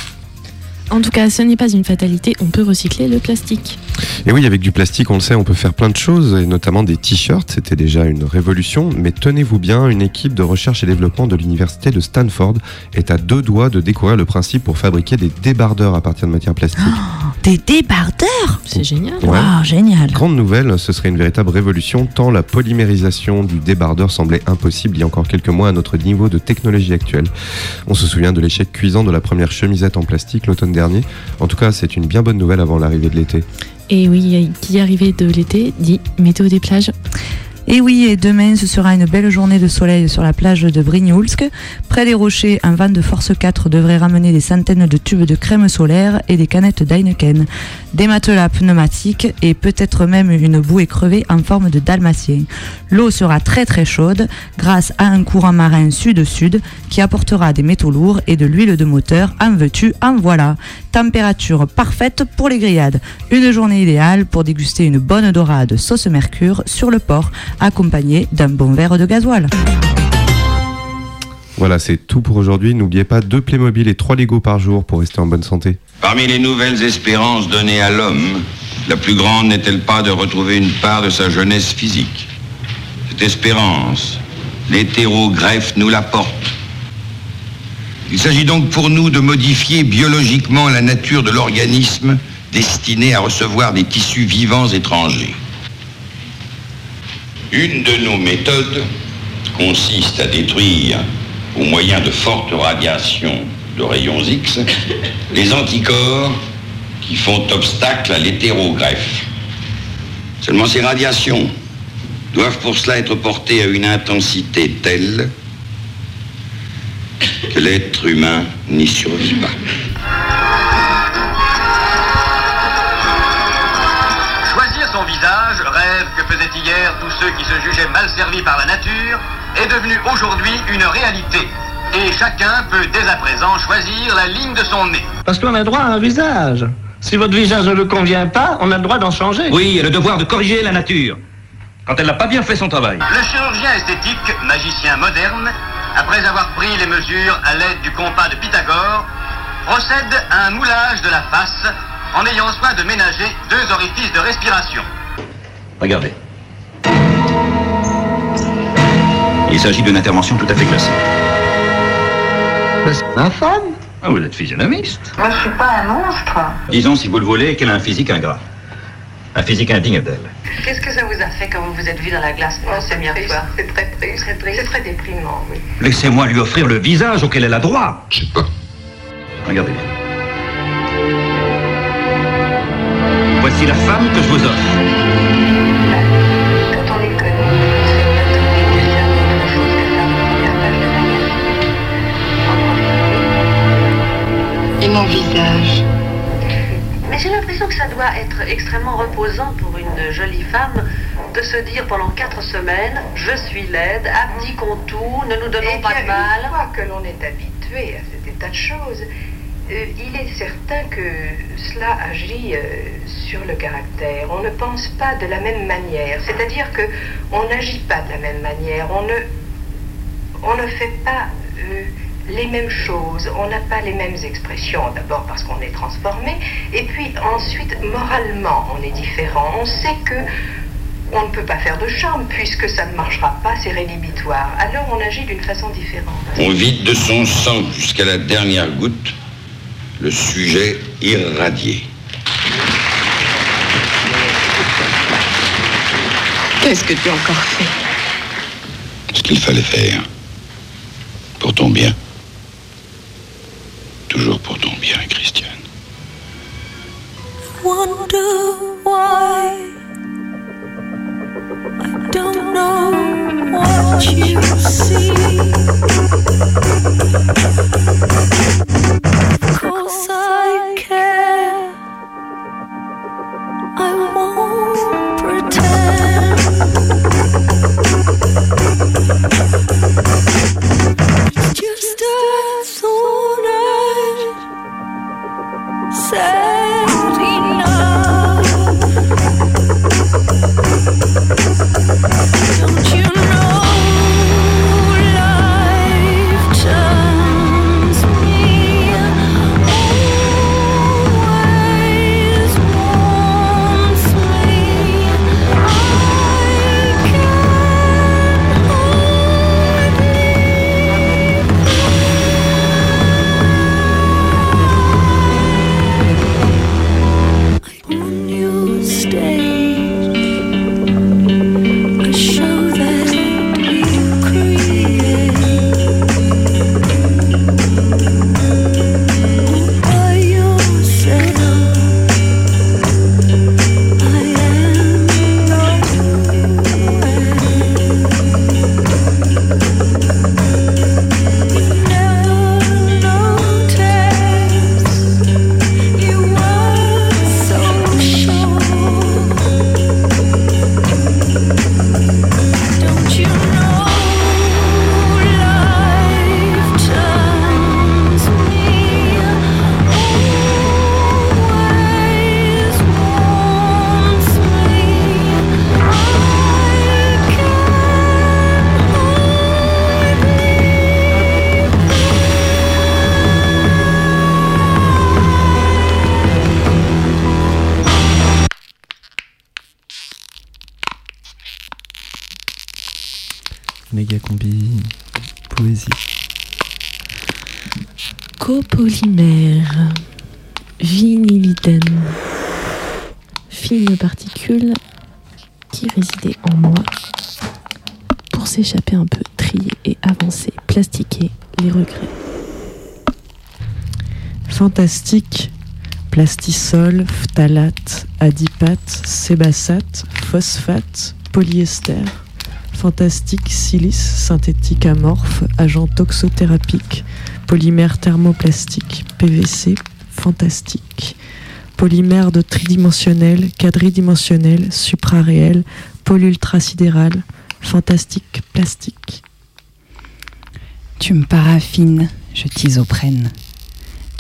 [SPEAKER 16] En tout cas, ce n'est pas une fatalité, on peut recycler le plastique.
[SPEAKER 13] Et oui, avec du plastique, on le sait, on peut faire plein de choses, et notamment des t-shirts, c'était déjà une révolution, mais tenez-vous bien, une équipe de recherche et développement de l'université de Stanford est à deux doigts de découvrir le principe pour fabriquer des débardeurs à partir de matières plastiques.
[SPEAKER 19] Des débardeurs
[SPEAKER 16] C'est génial.
[SPEAKER 13] Ouais.
[SPEAKER 19] Waouh, génial.
[SPEAKER 13] Grande nouvelle, ce serait une véritable révolution, tant la polymérisation du débardeur semblait impossible il y a encore quelques mois à notre niveau de technologie actuelle. On se souvient de l'échec cuisant de la première chemisette en plastique l'automne dernier. En tout cas, c'est une bien bonne nouvelle avant l'arrivée de l'été.
[SPEAKER 16] Et oui, qui arrivé de l'été dit météo des plages.
[SPEAKER 19] Et oui, et demain, ce sera une belle journée de soleil sur la plage de Brignolsk. Près des rochers, un vent de force 4 devrait ramener des centaines de tubes de crème solaire et des canettes d'Heineken, des matelas pneumatiques et peut-être même une bouée crevée en forme de dalmatien. L'eau sera très très chaude grâce à un courant marin sud-sud qui apportera des métaux lourds et de l'huile de moteur. En veux-tu, en voilà. Température parfaite pour les grillades. Une journée idéale pour déguster une bonne dorade sauce mercure sur le port, accompagnée d'un bon verre de gasoil.
[SPEAKER 13] Voilà, c'est tout pour aujourd'hui. N'oubliez pas deux Playmobil et trois Lego par jour pour rester en bonne santé.
[SPEAKER 29] Parmi les nouvelles espérances données à l'homme, la plus grande n'est-elle pas de retrouver une part de sa jeunesse physique? Cette espérance, l'hétérogreffe nous l'apporte. Il s'agit donc pour nous de modifier biologiquement la nature de l'organisme destiné à recevoir des tissus vivants étrangers. Une de nos méthodes consiste à détruire, au moyen de fortes radiations de rayons X, les anticorps qui font obstacle à l'hétérogreffe. Seulement ces radiations doivent pour cela être portées à une intensité telle que l'être humain n'y survit pas.
[SPEAKER 30] Son visage, rêve que faisaient hier tous ceux qui se jugeaient mal servis par la nature, est devenu aujourd'hui une réalité. Et chacun peut dès à présent choisir la ligne de son nez.
[SPEAKER 31] Parce qu'on a droit à un visage. Si votre visage ne le convient pas, on a le droit d'en changer.
[SPEAKER 32] Oui, et le devoir de corriger la nature. Quand elle n'a pas bien fait son travail.
[SPEAKER 30] Le chirurgien esthétique, magicien moderne, après avoir pris les mesures à l'aide du compas de Pythagore, procède à un moulage de la face en ayant soin de ménager deux orifices de respiration.
[SPEAKER 32] Regardez. Il s'agit d'une intervention tout à fait classique.
[SPEAKER 31] Ma femme
[SPEAKER 32] Ah, vous êtes physionomiste.
[SPEAKER 33] Moi, je suis pas un monstre.
[SPEAKER 32] Disons, si vous le voulez, qu'elle a un physique ingrat. Un physique indigne d'elle.
[SPEAKER 33] Qu'est-ce que ça vous a fait quand vous vous êtes vu dans la glace pour la première fois C'est très triste. C'est très déprimant, oui.
[SPEAKER 32] Laissez-moi lui offrir le visage auquel elle a droit.
[SPEAKER 29] Je sais pas.
[SPEAKER 32] Regardez bien. Voici la femme que je vous offre.
[SPEAKER 33] Quand on est connu, c'est chose que la. Et mon visage Mais j'ai l'impression que ça doit être extrêmement reposant pour une jolie femme de se dire pendant quatre semaines, je suis laide, à petits contours, ne nous donnons pas de mal. Une fois que l'on est habitué à cet état de choses, il est certain que cela agit euh, sur le caractère. On ne pense pas de la même manière. C'est-à-dire que on n'agit pas de la même manière. On ne, on ne fait pas euh, les mêmes choses. On n'a pas les mêmes expressions. D'abord parce qu'on est transformé. Et puis ensuite, moralement, on est différent. On sait que on ne peut pas faire de charme puisque ça ne marchera pas, c'est rédhibitoire. Alors on agit d'une façon différente.
[SPEAKER 29] On vide de son sang jusqu'à la dernière goutte le sujet irradié.
[SPEAKER 33] Qu'est-ce que tu as encore fait?
[SPEAKER 29] Ce qu'il fallait faire. Pour ton bien. Toujours pour ton bien, Christiane.
[SPEAKER 28] wonder why I don't know what you see.
[SPEAKER 34] Fantastique, plastisol, phtalate, adipate, sébacate, phosphate, polyester. Fantastique, silice, synthétique amorphe, agent toxothérapique, polymère thermoplastique, PVC, fantastique. Polymère de tridimensionnel, quadridimensionnel, supraréel, polyultrasidéral, fantastique, plastique.
[SPEAKER 9] Tu me paraffines, je t'isoprène.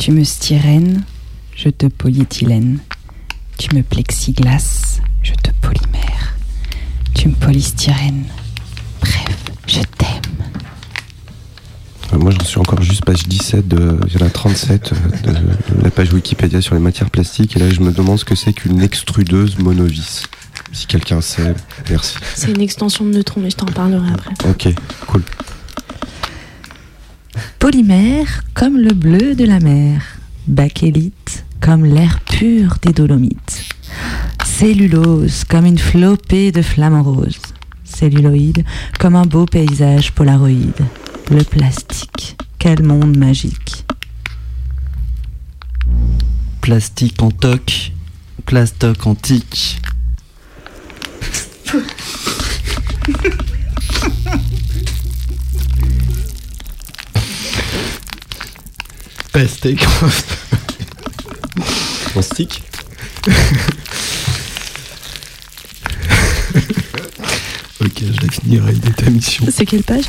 [SPEAKER 9] Tu me styrènes, je te polyéthylène. Tu me plexiglas, je te polymère. Tu me polystyrènes. Bref, je t'aime.
[SPEAKER 13] Euh, Moi, j'en suis encore juste page 17, de, il y en a 37 euh, de la page Wikipédia sur les matières plastiques. Et là, je me demande ce que c'est qu'une extrudeuse monovis. Si quelqu'un sait, merci.
[SPEAKER 16] C'est une extension de neutrons, mais je t'en parlerai après.
[SPEAKER 13] Ok, cool.
[SPEAKER 19] Polymère comme le bleu de la mer. Bakélite comme l'air pur des Dolomites. Cellulose comme une flopée de flamants roses. Celluloïde comme un beau paysage polaroïde. Le plastique, quel monde magique.
[SPEAKER 15] Plastique en toc, plastoc antique. [laughs]
[SPEAKER 13] Pastèque [laughs] en stick [laughs] Ok, je la finirai de ta mission.
[SPEAKER 16] C'est quelle page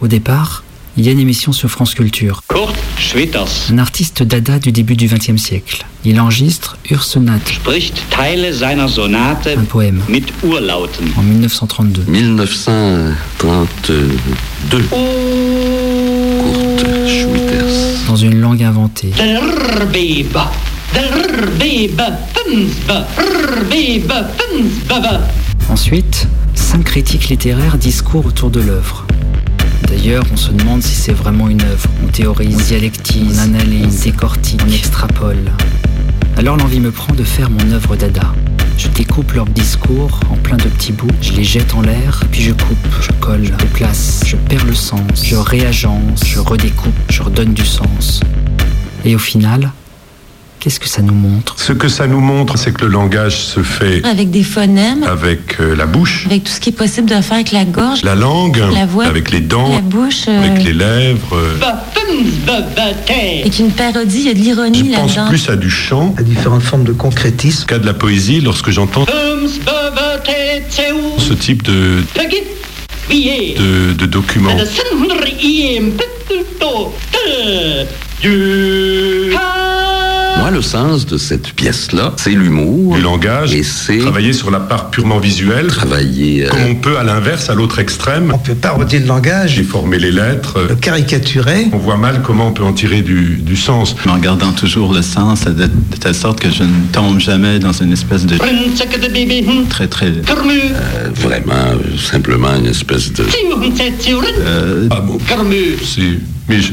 [SPEAKER 35] Au départ, il y a une émission sur France Culture.
[SPEAKER 30] Kurt Schwitters
[SPEAKER 35] Un artiste dada du début du XXe siècle. Il enregistre Ursonate,
[SPEAKER 30] spricht Teile seiner Sonate
[SPEAKER 35] un poème,
[SPEAKER 30] mit Urlauten.
[SPEAKER 35] en 1932.
[SPEAKER 29] 1932. Kurt Schwitters.
[SPEAKER 35] Dans une langue inventée.
[SPEAKER 30] Der Bebe, der Bebe, Pinsbe, Bebe, Pinsbe.
[SPEAKER 35] Ensuite, cinq critiques littéraires discourent autour de l'œuvre. D'ailleurs, on se demande si c'est vraiment une œuvre. On théorise, on dialectise, on analyse, on décortique, on extrapole. Alors l'envie me prend de faire mon œuvre dada. Je découpe leurs discours en plein de petits bouts, je les jette en l'air, puis je coupe, je colle, je déplace, je perds le sens, je réagence, je redécoupe, je redonne du sens. Et au final, qu'est-ce que ça nous montre?
[SPEAKER 28] Ce que ça nous montre, c'est que le langage se fait
[SPEAKER 36] Avec des phonèmes,
[SPEAKER 28] avec euh, la bouche,
[SPEAKER 36] avec tout ce qui est possible de faire avec la gorge,
[SPEAKER 28] la langue,
[SPEAKER 36] la voix,
[SPEAKER 28] avec les dents,
[SPEAKER 36] la bouche, euh,
[SPEAKER 28] avec les lèvres. euh.
[SPEAKER 36] avec une parodie, il y a de l'ironie
[SPEAKER 28] Je pense
[SPEAKER 36] là-dedans.
[SPEAKER 28] plus à du chant, à différentes formes de concrétisme, qu'à de la poésie lorsque j'entends ce type de, de, de documents.
[SPEAKER 29] Moi, le sens de cette pièce-là, c'est l'humour.
[SPEAKER 28] Du langage.
[SPEAKER 29] Et c'est.
[SPEAKER 28] Travailler sur la part purement visuelle.
[SPEAKER 29] Travailler. euh,
[SPEAKER 28] Comme on peut à l'inverse, à l'autre extrême. On peut parodier le langage. Déformer les lettres. Le caricaturer. On voit mal comment on peut en tirer du, du sens.
[SPEAKER 37] En gardant toujours le sens de, de telle sorte que je ne tombe jamais dans une espèce de très très
[SPEAKER 29] euh, vraiment, simplement une espèce de.
[SPEAKER 37] euh,
[SPEAKER 28] C'est. Mais je-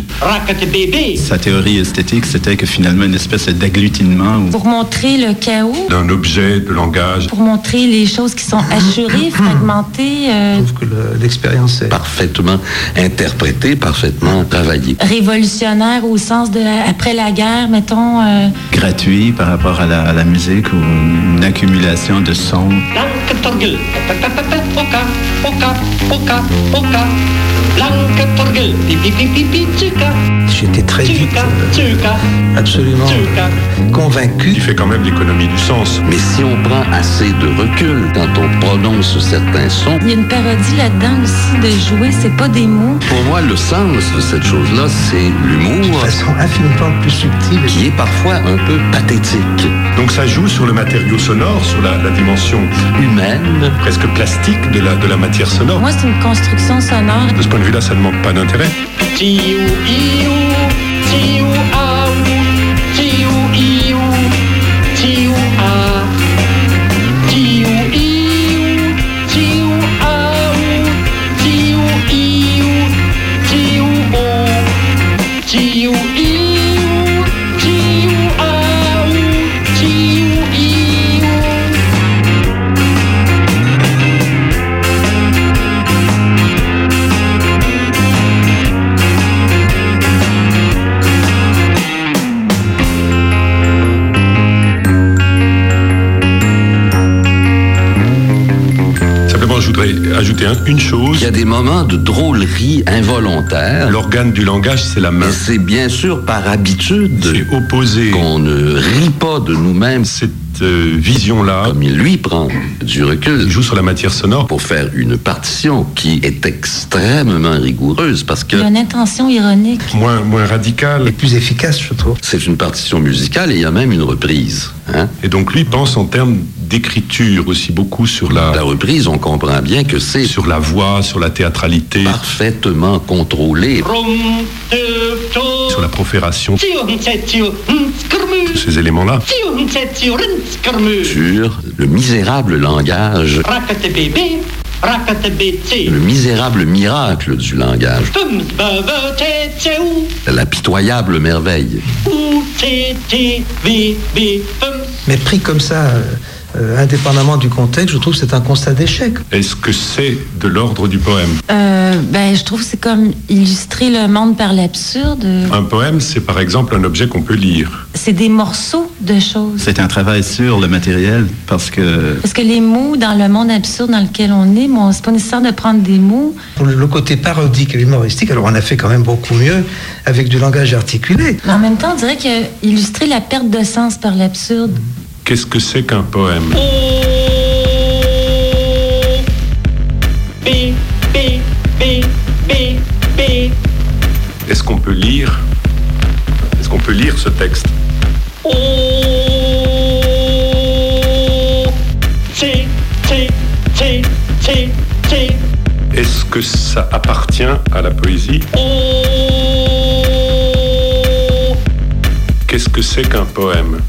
[SPEAKER 37] sa théorie esthétique c'était que finalement une espèce d'agglutinement où
[SPEAKER 36] Pour montrer le chaos,
[SPEAKER 28] d'un objet de langage.
[SPEAKER 36] pour montrer les choses qui sont assurées, [coughs] fragmentées, euh,
[SPEAKER 29] que l'expérience est. Parfaitement interprétée, parfaitement travaillée.
[SPEAKER 36] révolutionnaires au sens de après la guerre, mettons. euh,
[SPEAKER 37] gratuit par rapport à la, à la musique ou une accumulation de sons.
[SPEAKER 28] J'étais très vite absolument convaincu. Il fait quand même l'économie du sens.
[SPEAKER 29] Mais si on prend assez de recul quand on prononce certains sons,
[SPEAKER 36] Il y a une parodie là-dedans aussi de jouer, c'est pas des mots.
[SPEAKER 29] pour moi, le sens de cette chose-là, c'est l'humour. De façon infiniment plus subtile. Qui est parfois un peu pathétique.
[SPEAKER 28] Donc ça joue sur le matériau sonore, sur la, la dimension
[SPEAKER 29] humaine,
[SPEAKER 28] presque plastique de la, de la matière sonore.
[SPEAKER 36] Moi, c'est une construction sonore.
[SPEAKER 28] De ce point de vue-là, ça ne manque pas d'intérêt.
[SPEAKER 30] you, une chose.
[SPEAKER 29] Il y a des moments de drôlerie involontaire.
[SPEAKER 30] L'organe du langage, c'est la main.
[SPEAKER 29] Et c'est bien sûr par habitude
[SPEAKER 30] C'est opposé.
[SPEAKER 29] qu'on ne rit pas de nous-mêmes.
[SPEAKER 30] Cette euh, vision-là,
[SPEAKER 29] Comme il lui prend du recul
[SPEAKER 30] il joue sur la matière sonore.
[SPEAKER 29] pour faire une partition qui est extrêmement rigoureuse parce que
[SPEAKER 36] Il y a une intention ironique.
[SPEAKER 30] Moins, moins radical.
[SPEAKER 38] plus efficace, je trouve.
[SPEAKER 29] c'est une partition musicale et il y a même une reprise. hein.
[SPEAKER 30] Et donc lui pense en termes d'écriture aussi beaucoup sur la,
[SPEAKER 29] La reprise, on comprend bien que c'est
[SPEAKER 30] sur la voix, sur la théâtralité,
[SPEAKER 29] parfaitement contrôlé.
[SPEAKER 30] sur la profération, ces éléments-là.
[SPEAKER 29] sur le misérable langage, le misérable miracle du langage, la pitoyable merveille.
[SPEAKER 38] Mais pris comme ça, euh, indépendamment du contexte, je trouve que c'est un constat d'échec.
[SPEAKER 30] Est-ce que c'est de l'ordre du poème?
[SPEAKER 36] Euh, ben, je trouve que c'est comme illustrer le monde par l'absurde.
[SPEAKER 30] Un poème, c'est par exemple un objet qu'on peut lire.
[SPEAKER 36] C'est des morceaux de choses.
[SPEAKER 37] C'est un travail sur le matériel parce que
[SPEAKER 36] Parce que les mots dans le monde absurde dans lequel on est, bon, c'est pas nécessaire de prendre des mots.
[SPEAKER 38] Pour le, côté parodique et humoristique, alors on a fait quand même beaucoup mieux avec du langage articulé.
[SPEAKER 36] Mais en même temps, on dirait que illustrer la perte de sens par l'absurde.
[SPEAKER 30] Qu'est-ce que c'est qu'un poème Est-ce qu'on peut lire Est-ce qu'on peut lire ce texte Est-ce que ça appartient à la poésie Qu'est-ce que c'est qu'un poème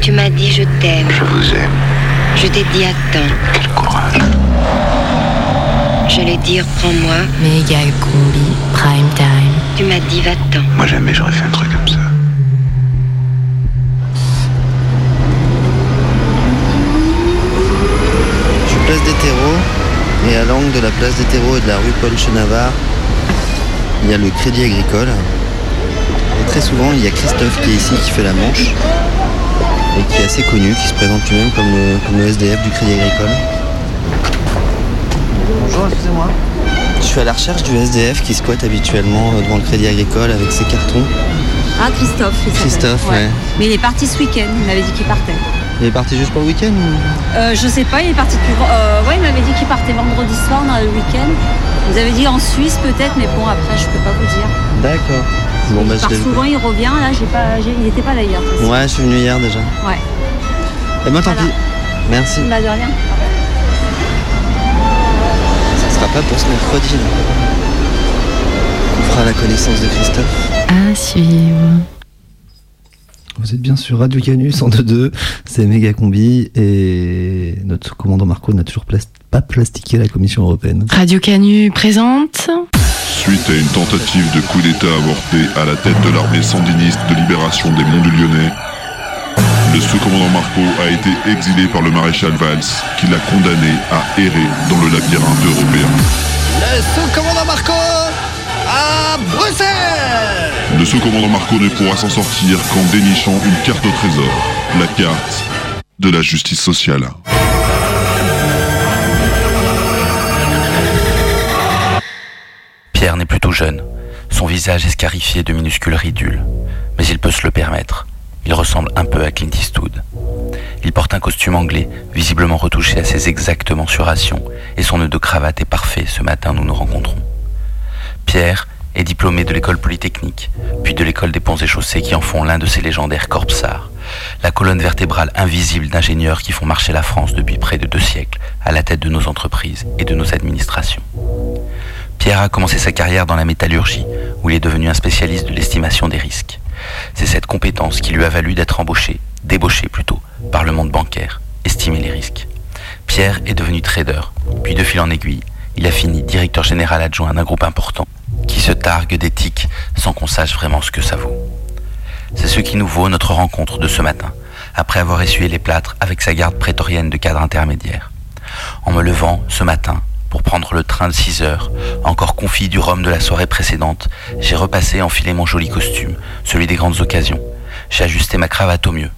[SPEAKER 33] Tu m'as dit je t'aime.
[SPEAKER 29] Je vous aime.
[SPEAKER 33] Je t'ai dit attends.
[SPEAKER 29] Quel courage.
[SPEAKER 33] Je l'ai dit reprends-moi.
[SPEAKER 36] Méga combi, prime time.
[SPEAKER 33] Tu m'as dit va-t'en.
[SPEAKER 29] Moi jamais j'aurais fait un truc comme ça.
[SPEAKER 15] Je suis place des terreaux et à l'angle de la place des terreaux et de la rue Paul Chenavard, il y a le crédit agricole. Et très souvent, il y a Christophe qui est ici, qui fait la manche et qui est assez connu, qui se présente lui-même comme le, comme le SDF du crédit agricole. Bonjour, excusez-moi. Je suis à la recherche du SDF qui squatte habituellement devant le crédit agricole avec ses cartons.
[SPEAKER 39] Ah, Christophe. il.
[SPEAKER 15] Christophe, ouais.
[SPEAKER 39] Mais il est parti ce week-end. Il m'avait dit qu'il partait.
[SPEAKER 15] Il est parti juste pour le week-end ou-
[SPEAKER 39] Euh, je sais pas, il est parti depuis. Euh, ouais, il m'avait dit qu'il partait vendredi soir dans le week-end. Vous avez dit en Suisse peut-être, mais bon, après, je peux pas vous dire.
[SPEAKER 15] D'accord. Bon, bah,
[SPEAKER 39] il
[SPEAKER 15] je
[SPEAKER 39] souvent, il revient. Là, j'ai pas, j'ai- il n'était pas toute façon.
[SPEAKER 15] Ouais, je suis venu hier déjà.
[SPEAKER 39] Ouais.
[SPEAKER 15] Et moi, tant
[SPEAKER 39] Voilà.
[SPEAKER 15] pis. Merci.
[SPEAKER 39] Bah, de rien.
[SPEAKER 15] Ça sera pas pour ce mercredi. là. On fera la connaissance de Christophe.
[SPEAKER 34] À suivre.
[SPEAKER 15] Vous êtes bien sur Radio Canus en 2-2, c'est méga combi et notre commandant Marco n'a toujours plas- pas plastiqué la Commission européenne.
[SPEAKER 34] Radio Canu présente.
[SPEAKER 40] Suite à une tentative de coup d'État avorté à la tête de l'armée sandiniste de libération des Monts du Lyonnais, le sous-commandant Marco a été exilé par le maréchal Valls, qui l'a condamné à errer dans le labyrinthe européen.
[SPEAKER 15] Le sous-commandant Marco à Bruxelles
[SPEAKER 40] Le sous-commandant Marco ne pourra s'en sortir qu'en dénichant une carte au trésor, la carte de la justice sociale.
[SPEAKER 41] Pierre n'est plutôt jeune. Son visage est scarifié de minuscules ridules. Mais il peut se le permettre. Il ressemble un peu à Clint Eastwood. Il porte un costume anglais, visiblement retouché à ses exactes mensurations, et son nœud de cravate est parfait ce matin nous nous rencontrons. Pierre est diplômé de l'école polytechnique, puis de l'école des ponts et chaussées qui en font l'un de ces légendaires corpsards, la colonne vertébrale invisible d'ingénieurs qui font marcher la France depuis près de deux siècles à la tête de nos entreprises et de nos administrations. Pierre a commencé sa carrière dans la métallurgie, où il est devenu un spécialiste de l'estimation des risques. C'est cette compétence qui lui a valu d'être embauché, débauché plutôt, par le monde bancaire, estimer les risques. Pierre est devenu trader, puis de fil en aiguille, il a fini directeur général adjoint d'un groupe important qui se targue d'éthique sans qu'on sache vraiment ce que ça vaut. C'est ce qui nous vaut notre rencontre de ce matin, après avoir essuyé les plâtres avec sa garde prétorienne de cadre intermédiaire. En me levant ce matin, Pour prendre le train de 6 heures, encore confit du rhum de la soirée précédente, j'ai repassé enfiler mon joli costume, celui des grandes occasions. J'ai ajusté ma cravate au mieux.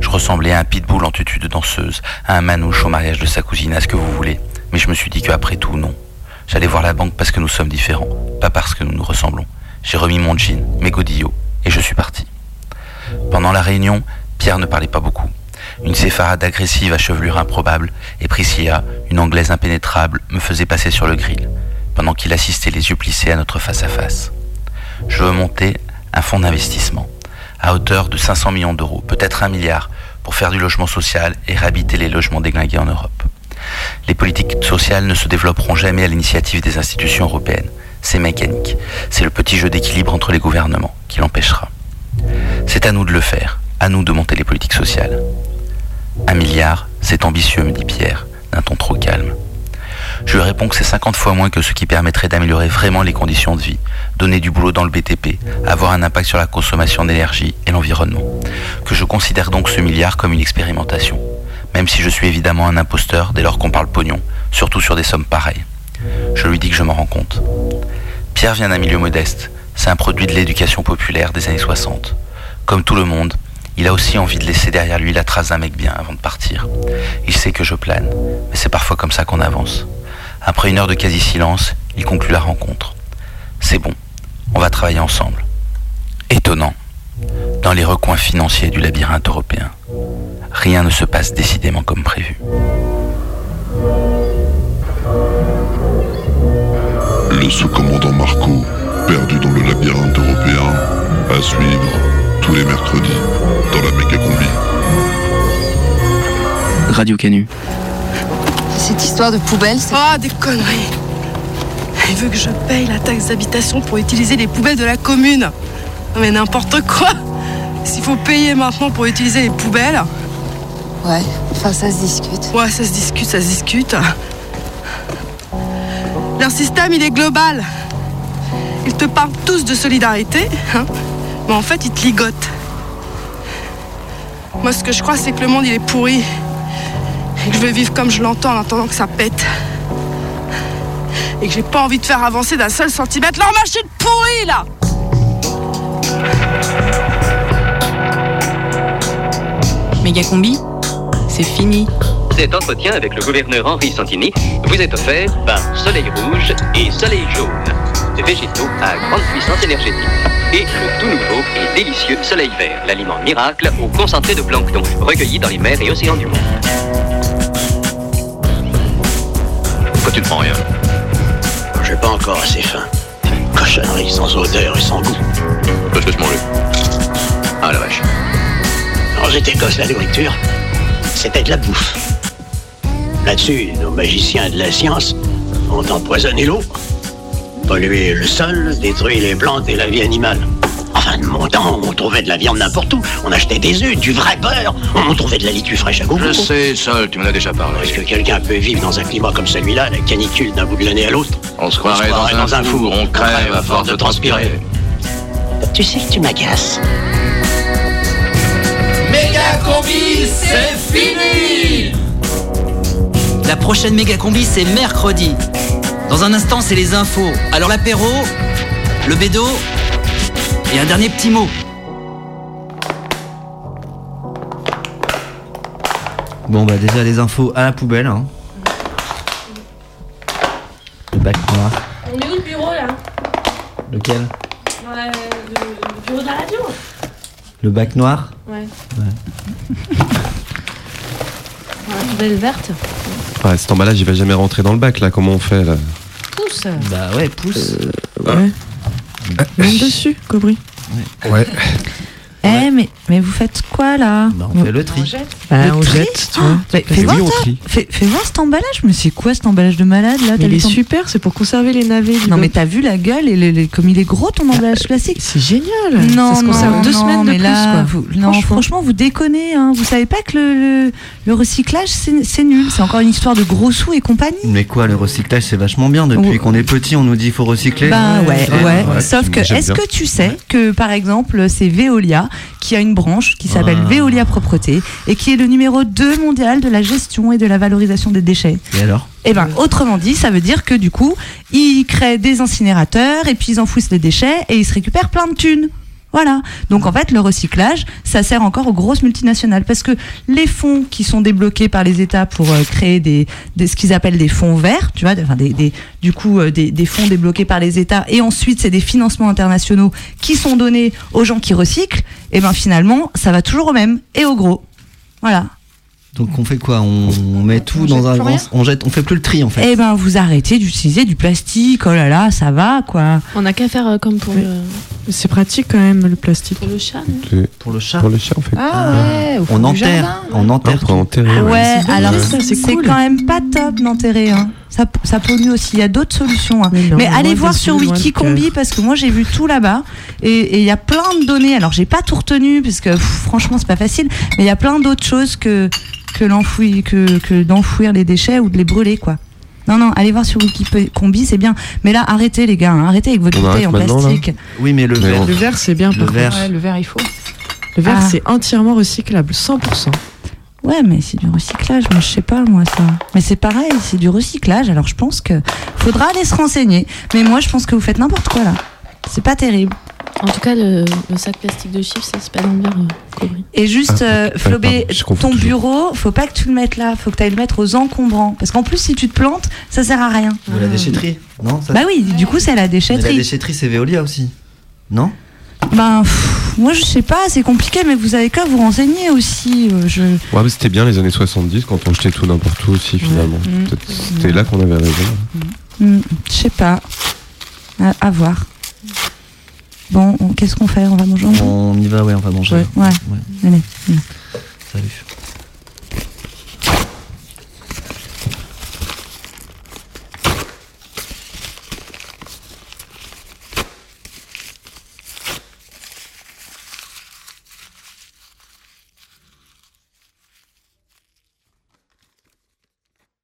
[SPEAKER 41] Je ressemblais à un pitbull en tutu de danseuse, à un manouche au mariage de sa cousine, à ce que vous voulez. Mais je me suis dit qu'après tout, non. J'allais voir la banque parce que nous sommes différents, pas parce que nous nous ressemblons. J'ai remis mon jean, mes godillots, et je suis parti. Pendant la réunion, Pierre ne parlait pas beaucoup. Une séfarade agressive à chevelure improbable, et Priscilla, une anglaise impénétrable, me faisait passer sur le grill, pendant qu'il assistait les yeux plissés à notre face-à-face. Je veux monter un fonds d'investissement, à hauteur de 500 millions d'euros, peut-être un milliard, pour faire du logement social et réhabiter les logements déglingués en Europe. Les politiques sociales ne se développeront jamais à l'initiative des institutions européennes. C'est mécanique. C'est le petit jeu d'équilibre entre les gouvernements qui l'empêchera. C'est à nous de le faire, à nous de monter les politiques sociales. Un milliard, c'est ambitieux, me dit Pierre, d'un ton trop calme. Je lui réponds que c'est 50 fois moins que ce qui permettrait d'améliorer vraiment les conditions de vie, donner du boulot dans le BTP, avoir un impact sur la consommation d'énergie et l'environnement. Que je considère donc ce milliard comme une expérimentation, même si je suis évidemment un imposteur dès lors qu'on parle pognon, surtout sur des sommes pareilles. Je lui dis que je m'en rends compte. Pierre vient d'un milieu modeste, c'est un produit de l'éducation populaire des années 60. Comme tout le monde, il a aussi envie de laisser derrière lui la trace d'un mec bien avant de partir. Il sait que je plane, mais c'est parfois comme ça qu'on avance. Après une heure de quasi-silence, il conclut la rencontre. C'est bon, on va travailler ensemble. Étonnant. Dans les recoins financiers du labyrinthe européen, rien ne se passe décidément comme prévu.
[SPEAKER 40] Le sous-commandant Marco, perdu dans le labyrinthe européen, à suivre tous les mercredis dans la méga combi.
[SPEAKER 35] Radio Canu.
[SPEAKER 42] Cette histoire de poubelle, c'est.
[SPEAKER 43] Ah, des conneries Il veut que je paye la taxe d'habitation pour utiliser les poubelles de la commune. Mais n'importe quoi S'il faut payer maintenant pour utiliser les poubelles.
[SPEAKER 42] Ouais, enfin, ça se discute.
[SPEAKER 43] Ouais, ça se discute, ça se discute. Leur système, il est global. Ils te parlent tous de solidarité, hein, mais en fait, ils te ligotent. Moi, ce que je crois, c'est que le monde, il est pourri. Et que je veux vivre comme je l'entends en attendant que ça pète. Et que j'ai pas envie de faire avancer d'un seul centimètre leur machine pourrie, là
[SPEAKER 44] Méga combi, c'est fini.
[SPEAKER 45] Cet entretien avec le gouverneur Henri Santini vous est offert par Soleil Rouge et Soleil Jaune. Végétaux à grande puissance énergétique. Et le tout nouveau et délicieux Soleil Vert, l'aliment miracle au concentré de plancton, recueilli dans les mers et océans du monde.
[SPEAKER 46] Pourquoi tu ne prends rien?
[SPEAKER 47] J'ai pas encore assez faim. Cochonnerie sans odeur et sans goût.
[SPEAKER 46] Laisse-moi-le. Ah la vache.
[SPEAKER 47] Quand j'étais gosse, la nourriture, c'était de la bouffe. Là-dessus, nos magiciens de la science ont empoisonné l'eau, pollué le sol, détruit les plantes et la vie animale. Enfin, de mon temps, on trouvait de la viande n'importe où. On achetait des œufs, du vrai beurre. On trouvait de la litue fraîche à gogo.
[SPEAKER 46] Je sais, Sol, tu m'en as déjà parlé.
[SPEAKER 47] Est-ce que quelqu'un peut vivre dans un climat comme celui-là, la canicule d'un bout de l'année à l'autre?
[SPEAKER 46] On se croirait, dans, un four, on crève à force de transpirer.
[SPEAKER 47] Tu sais que tu m'agaces.
[SPEAKER 48] Méga combi, c'est fini
[SPEAKER 49] La prochaine méga combi, c'est mercredi. Dans un instant, c'est les infos. Alors l'apéro, le bédo et un dernier petit mot.
[SPEAKER 15] Bon bah déjà les infos à la poubelle. Hein. Le bac noir.
[SPEAKER 16] Il est où le bureau là?
[SPEAKER 15] Lequel?
[SPEAKER 16] Dans la- le, le bureau de la radio
[SPEAKER 15] Le bac noir?
[SPEAKER 16] Ouais.
[SPEAKER 15] Ouais.
[SPEAKER 16] La poubelle verte
[SPEAKER 13] Ouais, cet emballage, il va jamais rentrer dans le bac, là. Comment on fait, là?
[SPEAKER 16] Pousse
[SPEAKER 15] Bah ouais, pousse.
[SPEAKER 18] Ouais. Dessus, Cobry.
[SPEAKER 13] Ouais. [laughs]
[SPEAKER 19] Eh, mais, mais vous faites quoi là
[SPEAKER 15] Bah, on fait le tri.
[SPEAKER 18] Bah,
[SPEAKER 19] Le
[SPEAKER 18] on
[SPEAKER 19] tri
[SPEAKER 18] jette, tu vois.
[SPEAKER 19] Ah, mais fais,
[SPEAKER 18] Oui,
[SPEAKER 19] voir
[SPEAKER 18] on
[SPEAKER 19] ça.
[SPEAKER 18] trie.
[SPEAKER 19] Fais, fais voir cet emballage, mais c'est quoi cet emballage de malade là
[SPEAKER 18] il
[SPEAKER 19] le
[SPEAKER 18] est super, c'est pour conserver les navets.
[SPEAKER 19] Non mais t'as vu la gueule et le- le- comme il est gros ton emballage plastique
[SPEAKER 18] C'est génial.
[SPEAKER 19] Non,
[SPEAKER 18] ça se
[SPEAKER 19] non,
[SPEAKER 18] conserve deux
[SPEAKER 19] non,
[SPEAKER 18] semaines de
[SPEAKER 19] mais
[SPEAKER 18] plus,
[SPEAKER 19] là,
[SPEAKER 18] quoi.
[SPEAKER 19] vous- non, franchement. vous déconnez. Hein. Vous savez pas que le, le, le recyclage c'est nul. C'est encore une histoire de gros sous et compagnie.
[SPEAKER 15] Mais quoi, le recyclage c'est vachement bien. Depuis qu'on est petit, on nous dit il faut recycler.
[SPEAKER 19] Ben ouais, ouais. Sauf que, est-ce que tu sais que par exemple, c'est Veolia qui a une branche qui s'appelle
[SPEAKER 15] Ah.
[SPEAKER 19] Veolia Propreté et qui est le numéro 2 mondial de la gestion et de la valorisation des déchets.
[SPEAKER 15] Et alors?
[SPEAKER 19] Eh ben, autrement dit, ça veut dire que du coup, ils créent des incinérateurs et puis ils enfouissent les déchets et ils se récupèrent plein de thunes. Voilà. Donc en fait, le recyclage, ça sert encore aux grosses multinationales parce que les fonds qui sont débloqués par les États pour euh, créer des, ce qu'ils appellent des fonds verts, tu vois, enfin des, du coup euh, des, des fonds débloqués par les États et ensuite c'est des financements internationaux qui sont donnés aux gens qui recyclent. Et ben finalement, ça va toujours au même et au gros. Voilà.
[SPEAKER 15] Donc on fait quoi? On, on met tout dans un grand. On jette, on fait plus le tri en fait.
[SPEAKER 19] Eh ben vous arrêtez d'utiliser du plastique. Oh là là, ça va quoi.
[SPEAKER 16] On n'a qu'à faire euh, comme pour, le,
[SPEAKER 18] C'est pratique quand même le plastique.
[SPEAKER 16] pour le chat. non?
[SPEAKER 15] Pour le chat.
[SPEAKER 13] Pour le chat, on fait.
[SPEAKER 34] Ah ouais, au fond
[SPEAKER 15] On enterre.
[SPEAKER 34] jardin.
[SPEAKER 15] On enterre.
[SPEAKER 13] pour enterrer.
[SPEAKER 19] Ouais,
[SPEAKER 13] ouais.
[SPEAKER 19] alors
[SPEAKER 18] c'est
[SPEAKER 19] c'est
[SPEAKER 18] cool.
[SPEAKER 19] quand même pas top d'enterrer. Hein. Ça, ça pollue aussi. Il y a d'autres solutions. hein.
[SPEAKER 18] Mais non,
[SPEAKER 19] Mais
[SPEAKER 18] loin
[SPEAKER 19] allez voir sur Wikicombi parce que moi j'ai vu tout là-bas et il y a plein de données. Alors j'ai pas tout retenu parce que pff, franchement c'est pas facile. Mais il y a plein d'autres choses que que l'enfouir, que, que d'enfouir les déchets ou de les brûler quoi. Non non, allez voir sur Wikicombi, c'est bien. Mais là arrêtez les gars, hein. arrêtez avec votre bouteille en plastique.
[SPEAKER 15] Oui, mais le
[SPEAKER 13] Mais
[SPEAKER 15] verre.
[SPEAKER 18] Le verre, c'est bien.
[SPEAKER 15] Le
[SPEAKER 18] par
[SPEAKER 15] verre.
[SPEAKER 34] Ouais, le verre, il faut.
[SPEAKER 18] Le verre,
[SPEAKER 19] Ah.
[SPEAKER 18] c'est entièrement recyclable, 100%.
[SPEAKER 19] Ouais, mais c'est du recyclage, moi je sais pas moi ça. Mais c'est pareil, c'est du recyclage, alors je pense que faudra aller se renseigner. Mais moi je pense que vous faites n'importe quoi là. C'est pas terrible.
[SPEAKER 16] En tout cas, le, le sac plastique de chiffres, ça c'est pas dans le verre euh.
[SPEAKER 19] Et juste,
[SPEAKER 13] Ah,
[SPEAKER 19] euh,
[SPEAKER 13] ok.
[SPEAKER 19] Flobé, ton
[SPEAKER 13] toujours.
[SPEAKER 19] bureau, faut pas que tu le mettes là, faut que tu ailles le mettre aux encombrants. Parce qu'en plus, si tu te plantes, ça sert à rien.
[SPEAKER 15] De la déchetterie. Non ça-
[SPEAKER 19] Bah oui, du coup, c'est la
[SPEAKER 15] Mais la
[SPEAKER 19] déchetterie.
[SPEAKER 15] déchetterie, c'est Veolia aussi. Non?
[SPEAKER 19] Ben, pff, moi je sais pas, c'est compliqué, mais vous avez qu'à vous renseigner aussi. euh, je...
[SPEAKER 13] Ouais, mais c'était bien les années 70 quand on jetait tout n'importe où aussi finalement.
[SPEAKER 19] Mm.
[SPEAKER 13] Peut-être C'était là qu'on avait raison.
[SPEAKER 19] Hmm, je sais pas. À, à voir. Bon, on- qu'est-ce qu'on fait? On va manger ensemble
[SPEAKER 15] On y va, ouais, on va manger.
[SPEAKER 19] Ouais. Allez. Hmm.